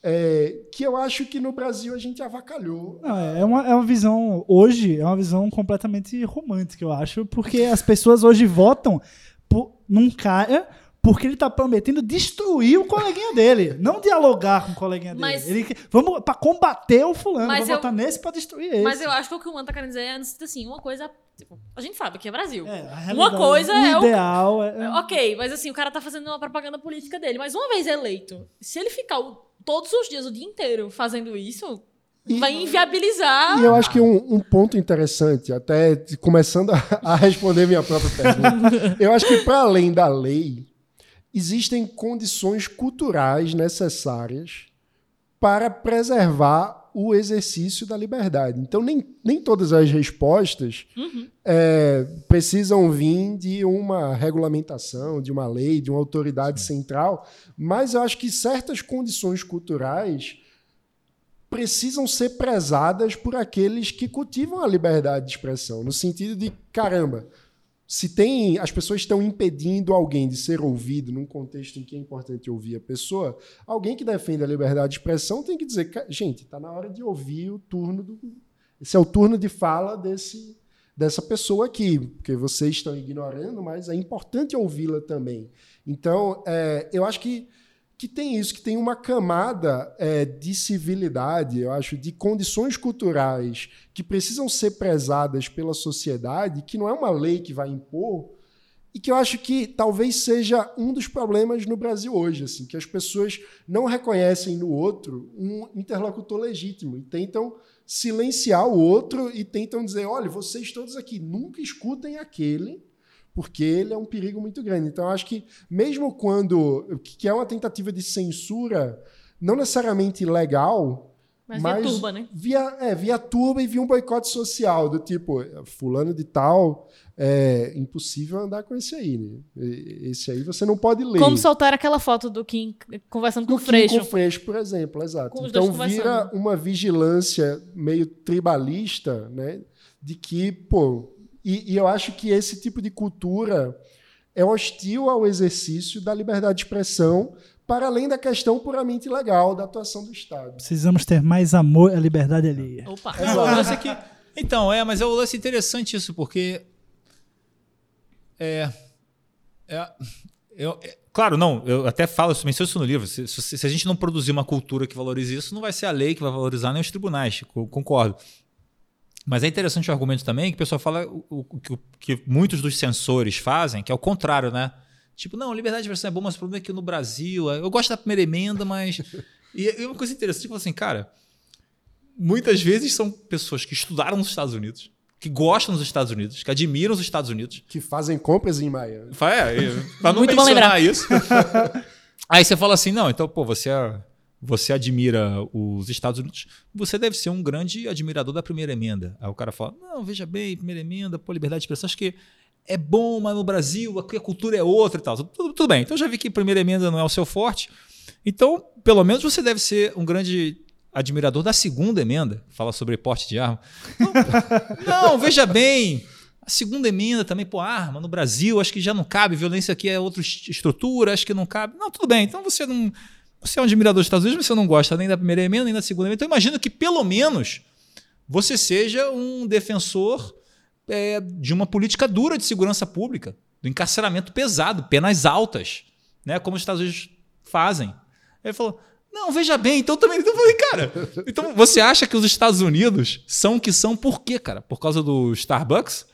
é, que eu acho que no Brasil a gente avacalhou. Não, é, uma, é uma visão, hoje, é uma visão completamente romântica, eu acho, porque as pessoas hoje votam por, num cara porque ele tá prometendo destruir o coleguinha dele, não dialogar com o coleguinha Mas- dele. Ele, vamos para combater o fulano, Mas vamos eu- votar nesse para destruir esse. Mas eu acho que o que o Mano tá querendo dizer é assim, uma coisa. Tipo, a gente sabe que é Brasil. É, Uma coisa o é o- ideal é, Ok, mas assim, o cara tá fazendo uma propaganda política dele. Mas uma vez eleito, se ele ficar o- todos os dias, o dia inteiro, fazendo isso, E- vai inviabilizar. E eu acho que um, um ponto interessante, até começando a, a responder minha própria pergunta, eu acho que para além da lei, existem condições culturais necessárias para preservar o exercício da liberdade. Então, nem, nem todas as respostas Uhum. é, precisam vir de uma regulamentação, de uma lei, de uma autoridade central, mas eu acho que certas condições culturais precisam ser prezadas por aqueles que cultivam a liberdade de expressão, no sentido de, caramba, se tem as pessoas estão impedindo alguém de ser ouvido num contexto em que é importante ouvir a pessoa, alguém que defende a liberdade de expressão tem que dizer, "Ca- gente, está na hora de ouvir o turno do esse é o turno de fala desse dessa pessoa aqui, porque vocês estão ignorando, mas é importante ouvi-la também. Então, é, eu acho que que tem isso, que tem uma camada é, de civilidade, eu acho, de condições culturais que precisam ser prezadas pela sociedade, que não é uma lei que vai impor, e que eu acho que talvez seja um dos problemas no Brasil hoje, assim, que as pessoas não reconhecem no outro um interlocutor legítimo e tentam silenciar o outro e tentam dizer, olha, vocês todos aqui nunca escutem aquele porque ele é um perigo muito grande. Então, acho que mesmo quando que é uma tentativa de censura não necessariamente legal, Mas, mas via turba, né? via, é, via turba e via um boicote social, do tipo, fulano de tal, é impossível andar com esse aí, né? Esse aí você não pode ler. Como soltar aquela foto do Kim conversando com o Freixo. Kim com Freixo, por exemplo, exato. Então vira uma vigilância meio tribalista, né? De que, pô, e, e eu acho que esse tipo de cultura é hostil ao exercício da liberdade de expressão, para além da questão puramente legal da atuação do Estado. Precisamos ter mais amor à liberdade alheia. Opa. Não, o lance é que- Então, é, mas é um lance interessante isso, porque. É. é- eu- é- claro, não, eu até falo isso, menciono isso no livro. Se, se- se a gente não produzir uma cultura que valorize isso, não vai ser a lei que vai valorizar nem os tribunais, co- concordo. Mas é interessante o argumento também que o pessoal fala o, o- que, o- que muitos dos censores fazem, que é o contrário, né? Tipo, não, liberdade de expressão é bom, mas o problema é que no Brasil. Eu gosto da primeira emenda, mas. E, e uma coisa interessante, tipo assim, cara, muitas vezes são pessoas que estudaram nos Estados Unidos, que gostam dos Estados Unidos, que admiram os Estados Unidos. Que fazem compras em Miami. É, é, pra não Muito mencionar isso. Aí você fala assim, não, então, pô, você, é- você admira os Estados Unidos, você deve ser um grande admirador da primeira emenda. Aí o cara fala, não, veja bem, primeira emenda, pô, liberdade de expressão, acho que é bom, mas no Brasil a cultura é outra e tal. Tudo, tudo bem, então já vi que primeira emenda não é o seu forte. Então, pelo menos você deve ser um grande admirador da segunda emenda, fala sobre porte de arma. Não, não, veja bem, a segunda emenda também, pô, arma no Brasil, acho que já não cabe, violência aqui é outra est- estrutura, acho que não cabe. Não, tudo bem, então você não. Você é um admirador dos Estados Unidos, mas você não gosta nem da primeira emenda, nem da segunda emenda. Então imagino que, pelo menos, você seja um defensor é, de uma política dura de segurança pública, do encarceramento pesado, penas altas, né? Como os Estados Unidos fazem. Ele falou. Não, veja bem, então também. Então eu falei, cara, então você acha que os Estados Unidos são o que são por quê, cara? Por causa do Starbucks?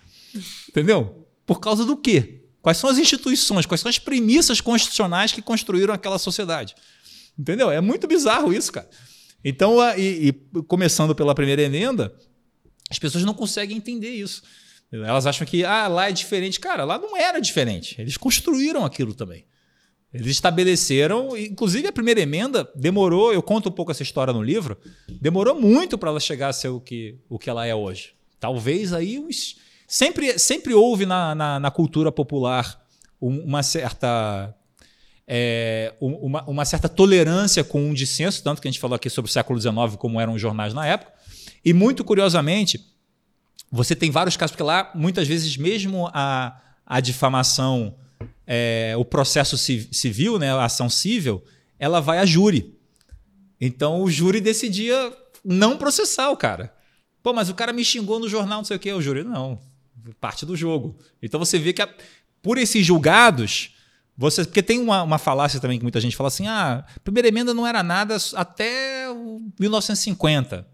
Entendeu? Por causa do quê? Quais são as instituições, quais são as premissas constitucionais que construíram aquela sociedade? Entendeu? É muito bizarro isso, cara. Então, e, e começando pela primeira emenda, as pessoas não conseguem entender isso. Elas acham que ah, lá é diferente. Cara, lá não era diferente. Eles construíram aquilo também. Eles estabeleceram, inclusive a primeira emenda demorou, eu conto um pouco essa história no livro, demorou muito para ela chegar a ser o que, o que ela é hoje. Talvez aí uns, sempre, sempre houve na, na, na cultura popular um- uma certa é, uma, uma, certa tolerância com um dissenso, tanto que a gente falou aqui sobre o século XIX, como eram os jornais na época. E muito curiosamente, você tem vários casos, porque lá, muitas vezes, mesmo a, a difamação, é, o processo civil, né, a ação civil, ela vai a júri. Então o júri decidia não processar o cara. Pô, mas o cara me xingou no jornal, não sei o quê. O júri, não. Parte do jogo. Então você vê que a, por esses julgados, você, porque tem uma, uma falácia também que muita gente fala assim: ah, a primeira emenda não era nada até 1950.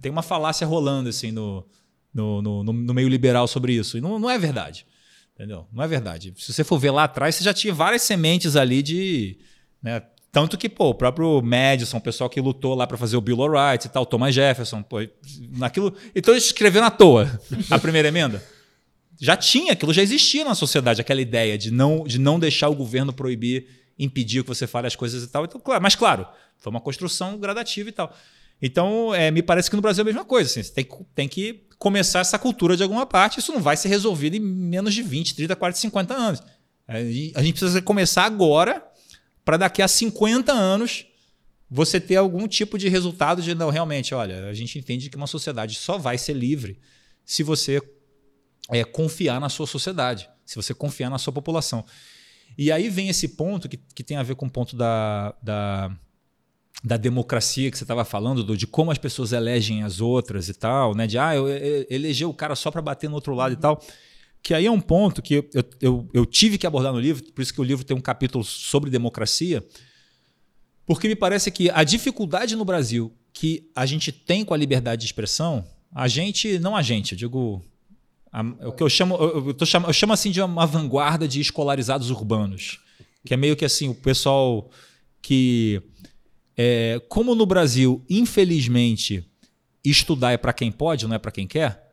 Tem uma falácia rolando assim no, no, no, no meio liberal sobre isso. E não, não é verdade. Entendeu? Não é verdade. Se você for ver lá atrás, você já tinha várias sementes ali de. Né, tanto que, pô, o próprio Madison, o pessoal que lutou lá para fazer o Bill Rights e tal, Thomas Jefferson, pô, naquilo. Então eles escreveram à toa a primeira emenda. Já tinha, aquilo já existia na sociedade, aquela ideia de não, de não deixar o governo proibir, impedir que você fale as coisas e tal. Então, claro, mas, claro, foi uma construção gradativa e tal. Então, é, me parece que no Brasil é a mesma coisa. Assim, você tem, tem que começar essa cultura de alguma parte. Isso não vai ser resolvido em menos de 20, 30, 40, 50 anos. É, a gente precisa começar agora para daqui a 50 anos você ter algum tipo de resultado de não, realmente, olha, a gente entende que uma sociedade só vai ser livre se você é, confiar na sua sociedade, se você confiar na sua população. E aí vem esse ponto que, que tem a ver com o ponto da, da, da democracia que você estava falando, do, de como as pessoas elegem as outras e tal, né? De ah, eu, eu eleger o cara só para bater no outro lado e tal que aí é um ponto que eu, eu, eu, tive que abordar no livro, por isso que o livro tem um capítulo sobre democracia, porque me parece que a dificuldade no Brasil que a gente tem com a liberdade de expressão, a gente, não a gente, eu digo. A, o que eu chamo, eu, eu, chamo, eu chamo assim de uma vanguarda de escolarizados urbanos, que é meio que assim, o pessoal que. É, como no Brasil, infelizmente, estudar é para quem pode, não é para quem quer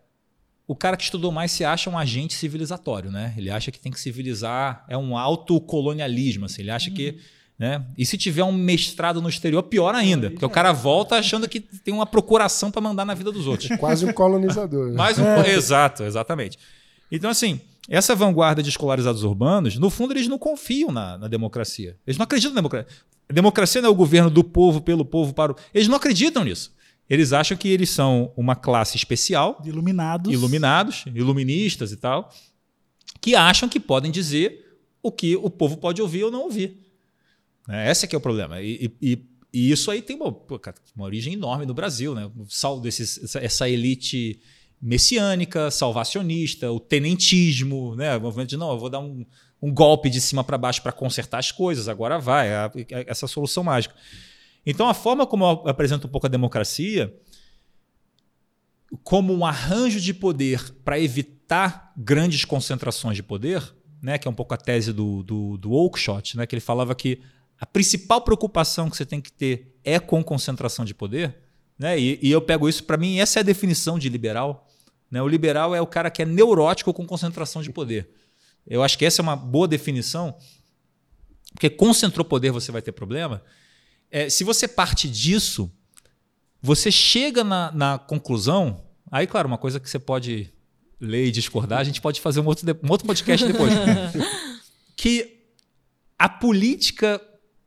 o cara que estudou mais se acha um agente civilizatório, né? Ele acha que tem que civilizar, é um autocolonialismo, assim, ele acha uhum. que. Né? E se tiver um mestrado no exterior, pior ainda, porque o cara volta achando que tem uma procuração para mandar na vida dos outros. Quase um colonizador. Né? Mais um, é. Exato, exatamente. Então, assim, essa vanguarda de escolarizados urbanos, no fundo, eles não confiam na, na democracia. Eles não acreditam na democracia. A democracia não é o governo do povo, pelo povo, para o. Eles não acreditam nisso. Eles acham que eles são uma classe especial. De iluminados. Iluminados, iluministas e tal, que acham que podem dizer o que o povo pode ouvir ou não ouvir. É, esse é que é o problema. E, e, e isso aí tem uma, uma, origem enorme no Brasil. Né? Desses, essa elite messiânica, salvacionista, o tenentismo, né? o movimento de não, eu vou dar um, um golpe de cima para baixo para consertar as coisas, agora vai, é, é essa solução mágica. Então, a forma como eu apresento um pouco a democracia, como um arranjo de poder para evitar grandes concentrações de poder, né, que é um pouco a tese do, do, do Oakeshott, né, que ele falava que a principal preocupação que você tem que ter é com concentração de poder. Né, e, e eu pego isso, para mim, essa é a definição de liberal. Né, o liberal é o cara que é neurótico com concentração de poder. Eu acho que essa é uma boa definição, porque concentrou poder você vai ter problema. É, se você parte disso, você chega na, na, conclusão. Aí, claro, uma coisa que você pode ler e discordar, a gente pode fazer um outro, um outro podcast depois. que a política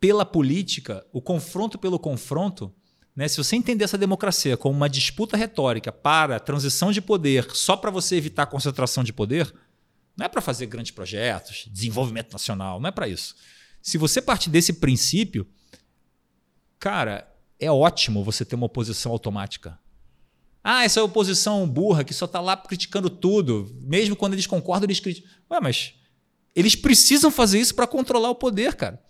pela política, o confronto pelo confronto, né, se você entender essa democracia como uma disputa retórica para transição de poder só para você evitar concentração de poder, não é para fazer grandes projetos, desenvolvimento nacional, não é para isso. Se você partir desse princípio, Cara, é ótimo você ter uma oposição automática. Ah, essa é oposição burra que só está lá criticando tudo. Mesmo quando eles concordam, eles criticam. Ué, mas eles precisam fazer isso para controlar o poder, cara.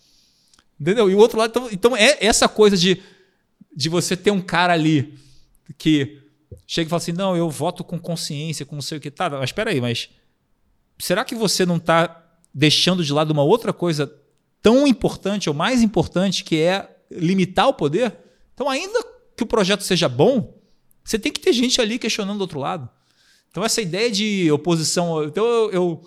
Entendeu? E o outro lado. Então, então, é essa coisa de, de você ter um cara ali que chega e fala assim: não, eu voto com consciência, com não sei o que. Tá, mas espera aí, mas será que você não está deixando de lado uma outra coisa tão importante ou mais importante que é limitar o poder. Então, ainda que o projeto seja bom, você tem que ter gente ali questionando do outro lado. Então, essa ideia de oposição. Então, eu, eu,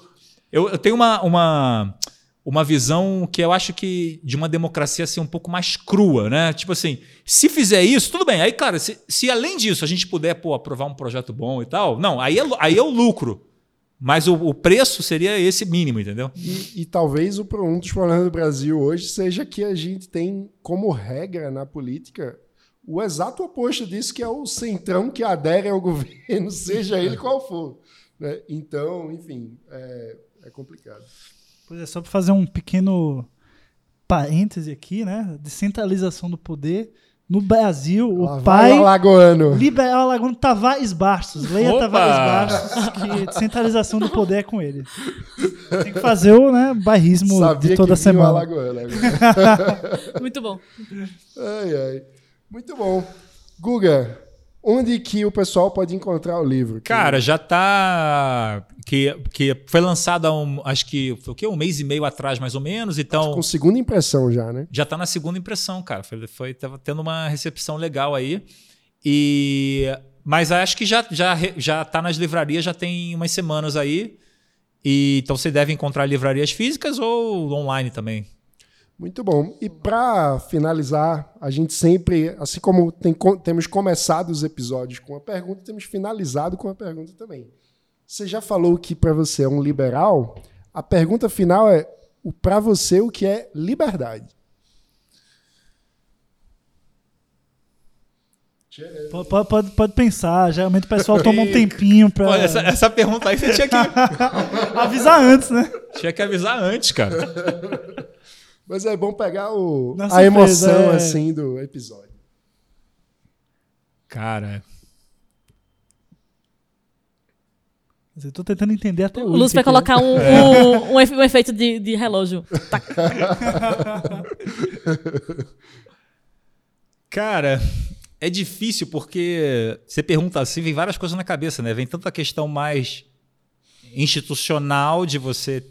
eu, eu tenho uma, uma, uma visão que eu acho que de uma democracia assim, um pouco mais crua, né? Tipo assim, se fizer isso, tudo bem. Aí, cara, se, se além disso a gente puder pô, aprovar um projeto bom e tal, não, aí é, aí é o lucro. Mas o, o preço seria esse mínimo, entendeu? E, e talvez o, um dos problemas do Brasil hoje seja que a gente tem como regra na política o exato oposto disso, que é o centrão que adere ao governo, seja ele qual for. né? Então, enfim, é, é complicado. Pois é, só para fazer um pequeno parêntese aqui, né? Descentralização do poder. No Brasil, o pai Alagoano. liberal alagoano Tavares Bastos. Leia Opa! Tavares Bastos, que descentralização do poder é com ele. Tem que fazer o né, bairrismo Sabia de toda que vinha o semana. Alagoano agora. Muito bom. Ai, ai. Muito bom. Guga, onde que o pessoal pode encontrar o livro? Cara, já tá. Que, que foi lançado há um, acho que foi o quê? Um mês e meio atrás, mais ou menos. Então. Com segunda impressão já, né? já tá na segunda impressão, cara. Foi, foi tava tendo uma recepção legal aí. E mas acho que já já já tá nas livrarias já tem umas semanas aí. E então você deve encontrar livrarias físicas ou online também. Muito bom. E para finalizar, a gente sempre, assim como tem- temos começado os episódios com uma pergunta, temos finalizado com uma pergunta também. Você já falou que para você é um liberal? A pergunta final é: o para você o que é liberdade? Pode, pode- pode, pode pensar, geralmente o pessoal toma um tempinho pra Pô, essa, essa pergunta aí você tinha que, avisar antes, né? tinha que avisar antes, cara. Mas é bom pegar o, Na a surpresa, emoção é. assim do episódio. Cara, Eu tô tentando entender até O hoje. Lúcio vai o que que é. colocar um, um, um um efeito de, de relógio. Tá. Cara, é difícil porque você pergunta assim, vem várias coisas na cabeça, né? Vem tanta questão mais institucional de você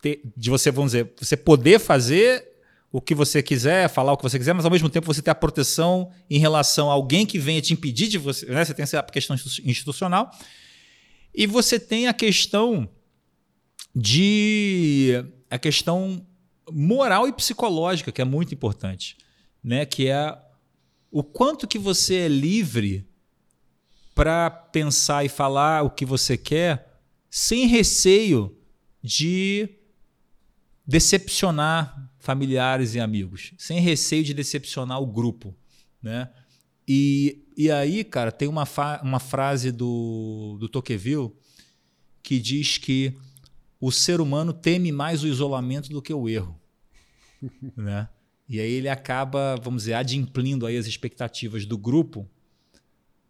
ter, de você, vamos dizer, você poder fazer o que você quiser, falar o que você quiser, mas ao mesmo tempo você ter a proteção em relação a alguém que venha te impedir de você, né? Você tem essa questão institucional. E você tem a questão de a questão moral e psicológica, que é muito importante, né? Que é o quanto que você é livre para pensar e falar o que você quer sem receio de decepcionar familiares e amigos, sem receio de decepcionar o grupo, né? E, e aí, cara, tem uma, uma frase do, do Tocqueville que diz que o ser humano teme mais o isolamento do que o erro, né? E aí ele acaba, vamos dizer, adimplindo aí as expectativas do grupo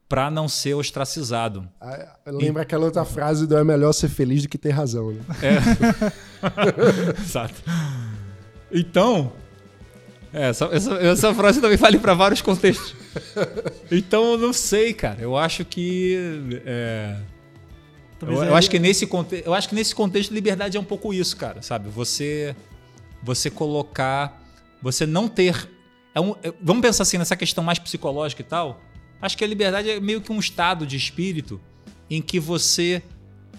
para não ser ostracizado. Ah, Lembra aquela outra frase do é melhor ser feliz do que ter razão, né? Exato. Então, é, essa, essa, essa frase também vale para vários contextos. Então, eu não sei, cara. Eu acho que é, eu, Talvez eu acho que nesse conte- eu acho que nesse contexto liberdade é um pouco isso, cara, sabe? Você você colocar, você não ter é um- é- vamos pensar assim nessa questão mais psicológica e tal. Acho que a liberdade é meio que um estado de espírito em que você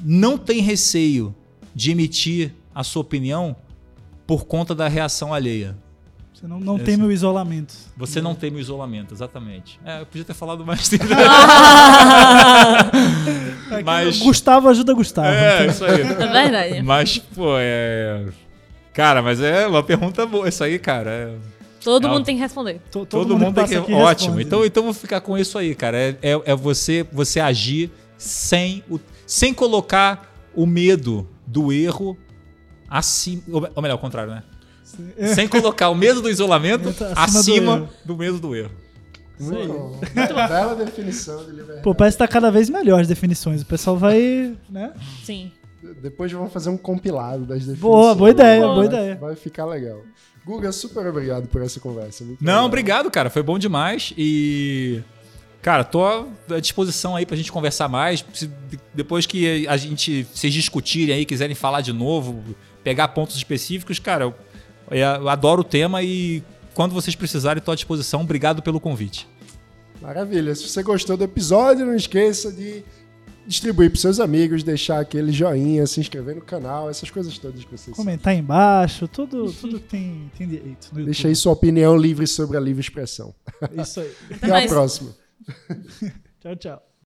não tem receio de emitir a sua opinião por conta da reação alheia. Você não, não Esse- teme o isolamento. Você não teme o isolamento, exatamente. É, eu podia ter falado mais. Mas- Gustavo ajuda Gustavo. é, isso aí. É verdade. Mas, pô, é. Cara, mas é uma pergunta boa isso aí, cara. É- Todo É, mundo tem que responder. To- Todo, mundo tem passa que. aqui Ótimo. responde. Então, então vou ficar com isso aí, cara. É, é, é você, você agir sem, o, sem colocar o medo do erro acima. Ou ou melhor, ao contrário, né? Sem colocar o medo do isolamento Acima do acima erro. do medo do erro. Muito bom. Bela definição de liberdade. Pô, parece que tá cada vez melhor as definições. O pessoal vai, né? Sim. Depois vamos fazer um compilado das definições. Boa, boa ideia, Boa. ideia. Vai ficar legal. Guga, super obrigado por essa conversa. Muito Não, legal. obrigado, cara. Foi bom demais. E. Cara, tô à disposição aí pra gente conversar mais. Se- depois que a gente vocês discutirem aí, quiserem falar de novo, pegar pontos específicos, cara, eu, eu adoro o tema e quando vocês precisarem, tô à disposição. Obrigado pelo convite. Maravilha. Se você gostou do episódio, não esqueça de distribuir para seus amigos, deixar aquele joinha, se inscrever no canal, essas coisas todas que vocês Comentar aí embaixo, tudo, tudo que tem, tem direito. No Deixa aí sua opinião livre sobre a livre expressão. Isso aí. Até mais. a próxima. Tchau, tchau.